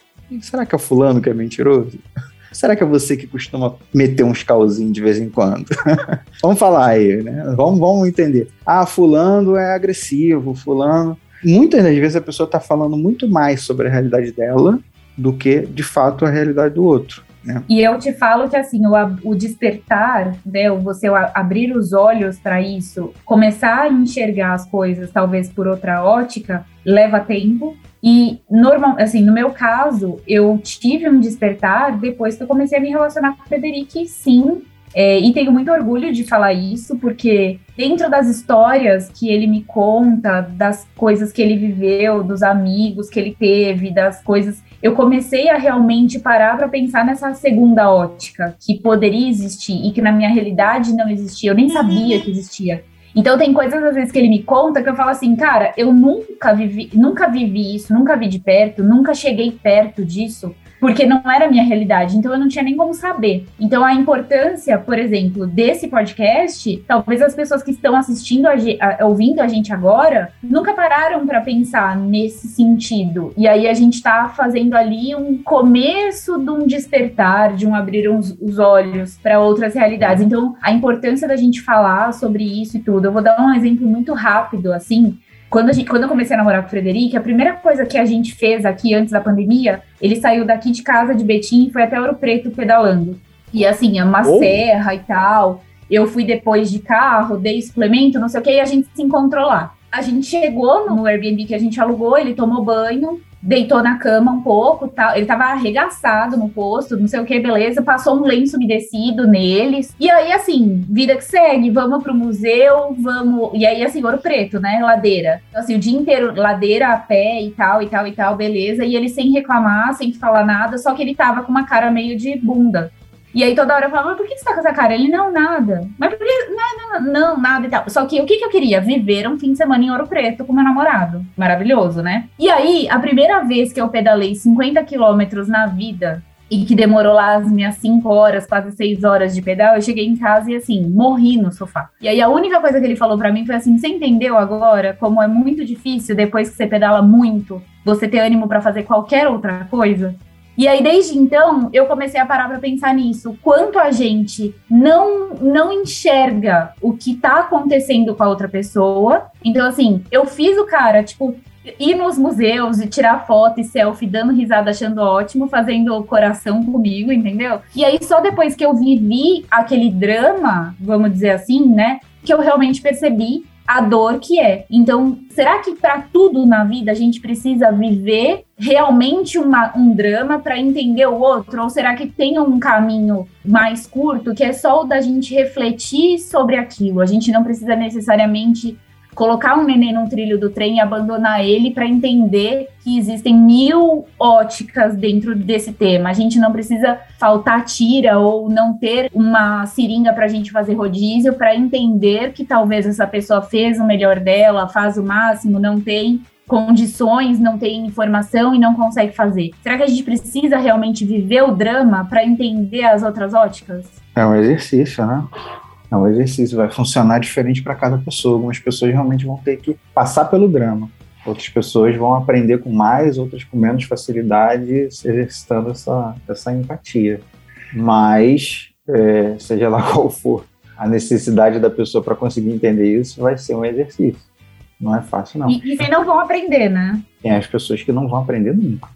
Será que é o fulano que é mentiroso? Será que é você que costuma meter uns calzinhos de vez em quando? vamos falar aí, né? Vamos, vamos entender. Ah, fulano é agressivo, fulano. Muitas das vezes a pessoa está falando muito mais sobre a realidade dela do que, de fato, a realidade do outro. Né? E eu te falo que assim, o, o despertar, né, você abrir os olhos para isso, começar a enxergar as coisas talvez por outra ótica, leva tempo. E normal, assim, no meu caso, eu tive um despertar depois que eu comecei a me relacionar com o Frederic, sim. É, e tenho muito orgulho de falar isso, porque dentro das histórias que ele me conta, das coisas que ele viveu, dos amigos que ele teve, das coisas eu comecei a realmente parar para pensar nessa segunda ótica que poderia existir e que na minha realidade não existia. Eu nem sabia que existia. Então tem coisas às vezes que ele me conta que eu falo assim, cara, eu nunca vivi, nunca vivi isso, nunca vi de perto, nunca cheguei perto disso, porque não era a minha realidade, então eu não tinha nem como saber. Então a importância, por exemplo, desse podcast, talvez as pessoas que estão assistindo, a, a- ouvindo a gente agora, nunca pararam para pensar nesse sentido. E aí a gente tá fazendo ali um começo de um despertar, de um abrir uns- os olhos para outras realidades. Então a importância da gente falar sobre isso e tudo. Eu vou dar um exemplo muito rápido, assim. Quando, gente, quando eu comecei a namorar com o Frederico, a primeira coisa que a gente fez aqui antes da pandemia, ele saiu daqui de casa de Betim e foi até Ouro Preto pedalando. E assim, é uma Oh. serra e tal. Eu fui depois de carro, dei suplemento, não sei o que, e a gente se encontrou lá. A gente chegou no Airbnb que a gente alugou, ele tomou banho, deitou na cama um pouco, tal. ele tava arregaçado no posto, não sei o que, beleza, passou um lenço umedecido neles. E aí, assim, vida que segue, vamos pro museu, vamos. E aí, assim, Ouro Preto, né? Ladeira. Então, assim, o dia inteiro, ladeira a pé e tal, e tal, e tal, beleza. E ele sem reclamar, sem falar nada, só que ele tava com uma cara meio de bunda. E aí toda hora eu falava, mas por que você tá com essa cara? Ele, não, nada. Mas por que? Não, não, não, nada e tal. Só que o que, que eu queria? Viver um fim de semana em Ouro Preto com meu namorado. Maravilhoso, né? E aí, a primeira vez que eu pedalei 50 quilômetros na vida, e que demorou lá as minhas 5 horas, quase 6 horas de pedal, eu cheguei em casa e assim, morri no sofá. E aí a única coisa que ele falou pra mim foi assim: você entendeu agora como é muito difícil depois que você pedala muito, você ter ânimo pra fazer qualquer outra coisa? E aí, desde então, eu comecei a parar para pensar nisso. Quanto a gente não, não enxerga o que tá acontecendo com a outra pessoa. Então, assim, eu fiz o cara, tipo, ir nos museus e tirar foto e selfie, dando risada, achando ótimo, fazendo coração comigo, entendeu? E aí, só depois que eu vivi aquele drama, vamos dizer assim, né, que eu realmente percebi a dor que é. Então, será que para tudo na vida a gente precisa viver realmente uma, um drama para entender o outro? Ou será que tem um caminho mais curto que é só o da gente refletir sobre aquilo? A gente não precisa necessariamente colocar um neném num trilho do trem e abandonar ele para entender que existem mil óticas dentro desse tema. A gente não precisa faltar tira ou não ter uma seringa para a gente fazer rodízio para entender que talvez essa pessoa fez o melhor dela, faz o máximo, não tem condições, não tem informação e não consegue fazer. Será que a gente precisa realmente viver o drama para entender as outras óticas? É um exercício, né? É um exercício, vai funcionar diferente para cada pessoa. Algumas pessoas realmente vão ter que passar pelo drama. Outras pessoas vão aprender com mais, outras com menos facilidade, exercitando essa, essa empatia. Mas, é, seja lá qual for a necessidade da pessoa para conseguir entender isso, vai ser um exercício. Não é fácil, não. E, e não vão aprender, né? Tem as pessoas que não vão aprender nunca.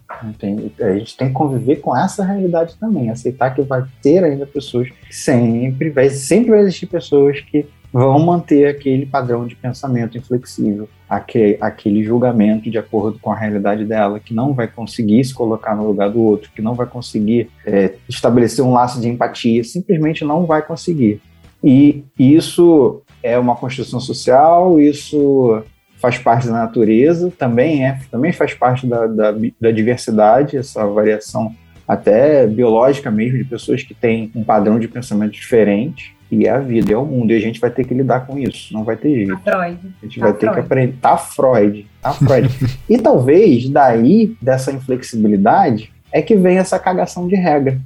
A gente tem que conviver com essa realidade também, aceitar que vai ter ainda pessoas que sempre vai, sempre vai existir pessoas que vão manter aquele padrão de pensamento inflexível, aquele, aquele julgamento de acordo com a realidade dela, que não vai conseguir se colocar no lugar do outro, que não vai conseguir é, estabelecer um laço de empatia, simplesmente não vai conseguir. E isso é uma construção social, isso faz parte da natureza, também é, também faz parte da, da, da diversidade, essa variação até biológica mesmo, de pessoas que têm um padrão de pensamento diferente. E é a vida, é o mundo, e a gente vai ter que lidar com isso, não vai ter jeito. Tá Freud. A gente tá vai ter Freud. que aprender. Tá Freud, tá Freud. e talvez daí, dessa inflexibilidade, é que vem essa cagação de regra,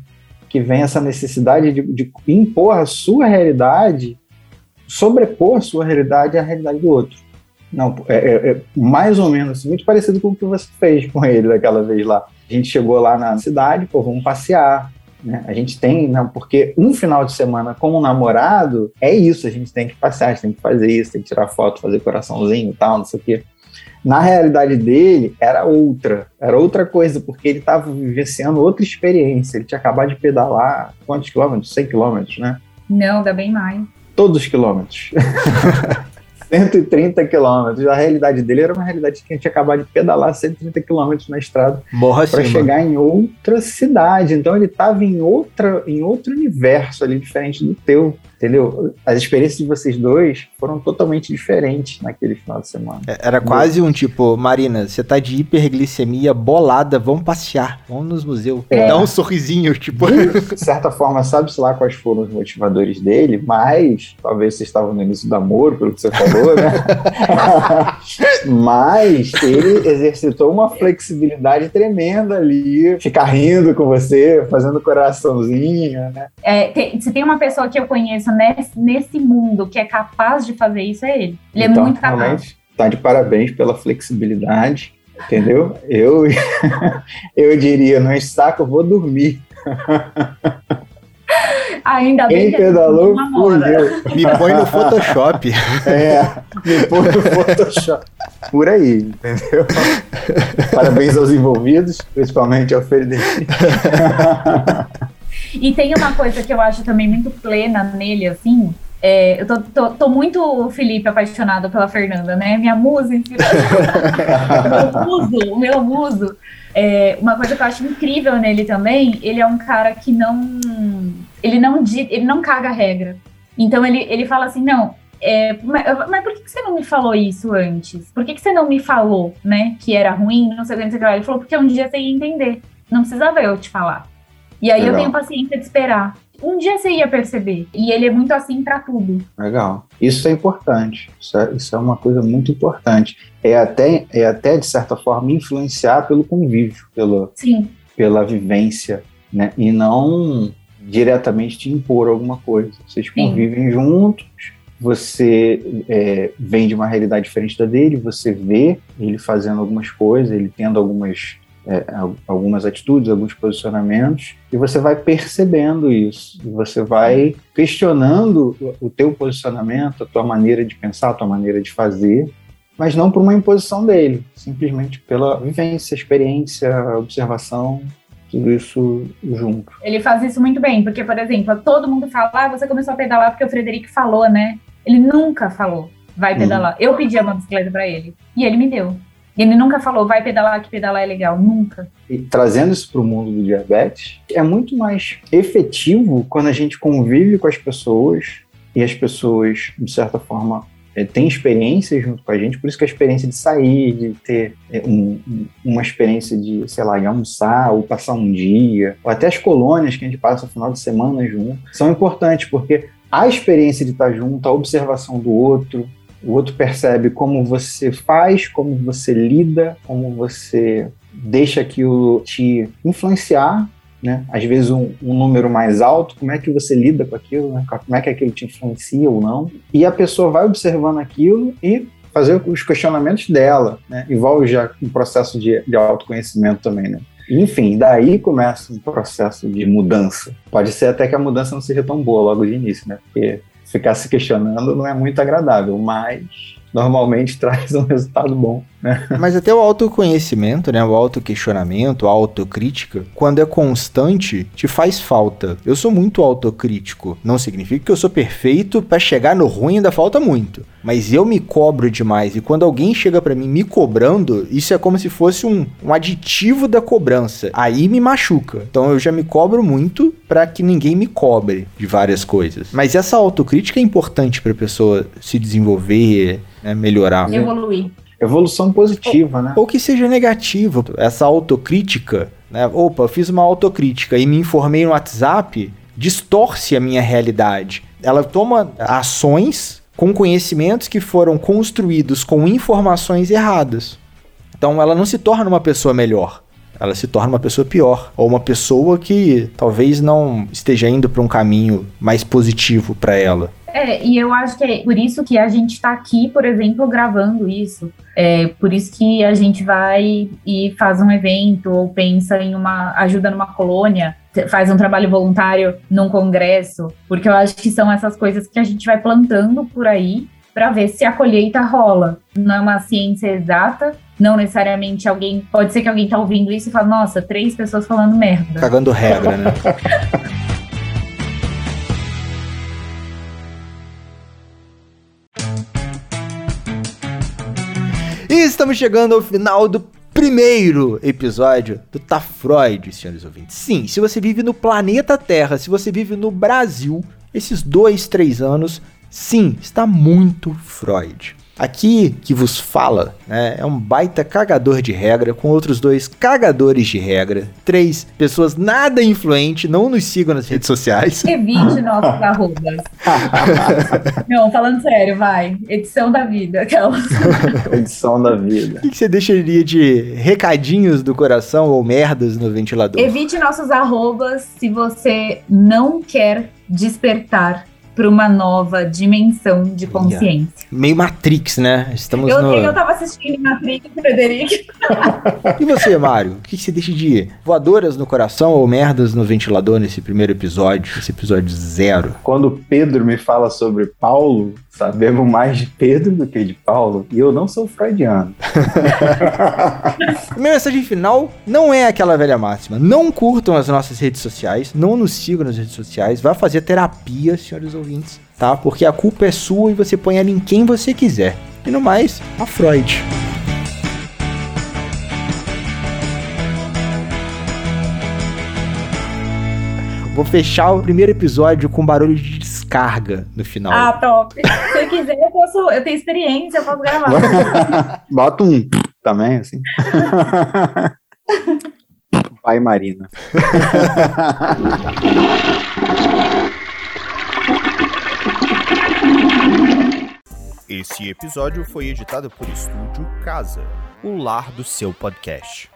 que vem essa necessidade de, de impor a sua realidade, sobrepor a sua realidade à realidade do outro. Não, é, é, é, mais ou menos muito parecido com o que você fez com ele daquela vez lá. A gente chegou lá na cidade, pô, vamos passear. Né? A gente tem, não, porque um final de semana como namorado é isso, a gente tem que passear, a gente tem que fazer isso, tem que tirar foto, fazer coraçãozinho e tal, não sei o quê. Na realidade dele, era outra, era outra coisa, porque ele estava vivenciando outra experiência. Ele tinha acabado de pedalar quantos quilômetros? 100 quilômetros, né? Não, dá bem mais. Todos os quilômetros. 130 quilômetros. A realidade dele era uma realidade que a gente acabado de pedalar 130 quilômetros na estrada para chegar em outra cidade. Então ele estava em outra, em outro universo ali diferente do teu entendeu? As experiências de vocês dois foram totalmente diferentes naquele final de semana. É, era quase um tipo, Marina, você tá de hiperglicemia bolada, vamos passear, vamos nos museus. É. Dá um sorrisinho, tipo. De certa forma, sabe-se lá quais foram os motivadores dele, mas talvez vocês estavam no início do amor, pelo que você falou, né? mas ele exercitou uma flexibilidade tremenda ali, ficar rindo com você, fazendo coraçãozinho, né? É, tem, se tem uma pessoa que eu conheço nesse, nesse mundo que é capaz de fazer isso, é ele. Ele é então, é muito capaz. Tá de parabéns pela flexibilidade, entendeu? Eu, eu diria, não saco, vou dormir. Ainda bem Quem que pedalou fui eu. Me põe no Photoshop. É, me põe no Photoshop. Por aí, entendeu? Parabéns aos envolvidos, principalmente ao Frederico. E tem uma coisa que eu acho também muito plena nele, assim. É, eu tô, tô, tô, muito, Felipe, apaixonado pela Fernanda, né? Minha musa, meu muso, o meu muso. É, uma coisa que eu acho incrível nele também, ele é um cara que não. Ele não, ele não caga a regra. Então ele, ele fala assim: não, é, mas, mas, por que, você não me falou isso antes? Por que, que você não me falou, né, que era ruim? Não sei o que, não sei o que. Ele falou, porque um dia você ia entender. Não precisava eu te falar. E aí Legal. eu tenho paciência de esperar. Um dia você ia perceber. E ele é muito assim para tudo. Legal. Isso é importante. Isso é, isso é, uma coisa muito importante. É até, é até, de certa forma, influenciar pelo convívio, pelo, Sim. pela vivência, né? E não diretamente te impor alguma coisa. Vocês convivem Sim. juntos, você é, vem de uma realidade diferente da dele, você vê ele fazendo algumas coisas, ele tendo algumas é, algumas atitudes, alguns posicionamentos, e você vai percebendo isso, você vai questionando o teu posicionamento, a tua maneira de pensar, a tua maneira de fazer, mas não por uma imposição dele, simplesmente pela vivência, experiência, observação, tudo isso junto. Ele faz isso muito bem, porque, por exemplo, todo mundo fala, ah, você começou a pedalar porque o Frederico falou, né? Ele nunca falou, vai uhum. pedalar. Uhum. Eu pedi uma bicicleta para ele, e ele me deu. Ele nunca falou, vai pedalar, que pedalar é legal. Nunca. E trazendo isso para o mundo do diabetes, é muito mais efetivo quando a gente convive com as pessoas e as pessoas, de certa forma, é, tem experiência junto com a gente, por isso que a experiência de sair, de ter é, um, uma experiência de, sei lá, de almoçar ou passar um dia, ou até as colônias que a gente passa no final de semana junto, são importantes, porque a experiência de estar junto, a observação do outro, o outro percebe como você faz, como você lida, como você deixa aquilo te influenciar né? Às vezes um, um, número mais alto, como é que você lida com aquilo, né? como é que aquilo te influencia ou não. E a pessoa vai observando aquilo e fazer os questionamentos dela, né? Envolve já um processo de, de autoconhecimento também, né? Enfim, daí começa um processo de mudança. Pode ser até que a mudança não seja tão boa logo de início, né? Porque ficar se questionando não é muito agradável, mas normalmente traz um resultado bom. Né? Mas até o autoconhecimento, né, o autoquestionamento, a autocrítica, quando é constante, te faz falta. Eu sou muito autocrítico. Não significa que eu sou perfeito, para chegar no ruim ainda falta muito. Mas eu me cobro demais e quando alguém chega para mim me cobrando, isso é como se fosse um, um aditivo da cobrança. Aí me machuca. Então eu já me cobro muito para que ninguém me cobre de várias coisas. Mas essa autocrítica é importante para a pessoa se desenvolver, né, melhorar. Evoluir. Evolução positiva, né? Ou que seja negativa. Essa autocrítica, né? Opa, eu fiz uma autocrítica e me informei no WhatsApp, distorce a minha realidade. Ela toma ações com conhecimentos que foram construídos com informações erradas. Então ela não se torna uma pessoa melhor, ela se torna uma pessoa pior, ou uma pessoa que talvez não esteja indo para um caminho mais positivo para ela. É, e eu acho que é por isso que a gente está aqui, por exemplo, gravando isso. É por isso que a gente vai e faz um evento ou pensa em uma ajuda numa colônia, faz um trabalho voluntário num congresso, porque eu acho que são essas coisas que a gente vai plantando por aí para ver se a colheita rola. Não é uma ciência exata, não necessariamente alguém. Pode ser que alguém tá ouvindo isso e fala, nossa, três pessoas falando merda. Cagando regra, né? E estamos chegando ao final do primeiro episódio do Tá Freud, senhores ouvintes. Sim, se você vive no planeta Terra, se você vive no Brasil, esses dois, três anos, sim, está muito Freud. Aqui que vos fala, né, é um baita cagador de regra, com outros dois cagadores de regra, três pessoas nada influentes, não nos sigam nas redes sociais. Evite nossos arrobas. não, falando sério, vai. Edição da vida, aquelas. Edição da vida. O que, que você deixaria de recadinhos do coração ou merdas no ventilador? Evite nossos arrobas se você não quer despertar para uma nova dimensão de consciência. Meio Matrix, né? Estamos eu, no... eu tava assistindo Matrix, Frederico. e você, Mário? O que você deixa de voadoras no coração ou merdas no ventilador nesse primeiro episódio, esse episódio zero? Quando Pedro me fala sobre Paulo, sabemos mais de Pedro do que de Paulo, e eu não sou freudiano. Minha mensagem final não é aquela velha máxima. Não curtam as nossas redes sociais, não nos sigam nas redes sociais, vá fazer terapia, senhores ouvintes, tá? Porque a culpa é sua e você põe ela em quem você quiser. E no mais, a Freud. Vou fechar o primeiro episódio com barulho de descarga no final. Ah, top. Se eu quiser, eu posso. Eu tenho experiência, eu posso gravar. Bota um também, assim. Pai Marina. Esse episódio foi editado por Estúdio Casa, o lar do seu podcast.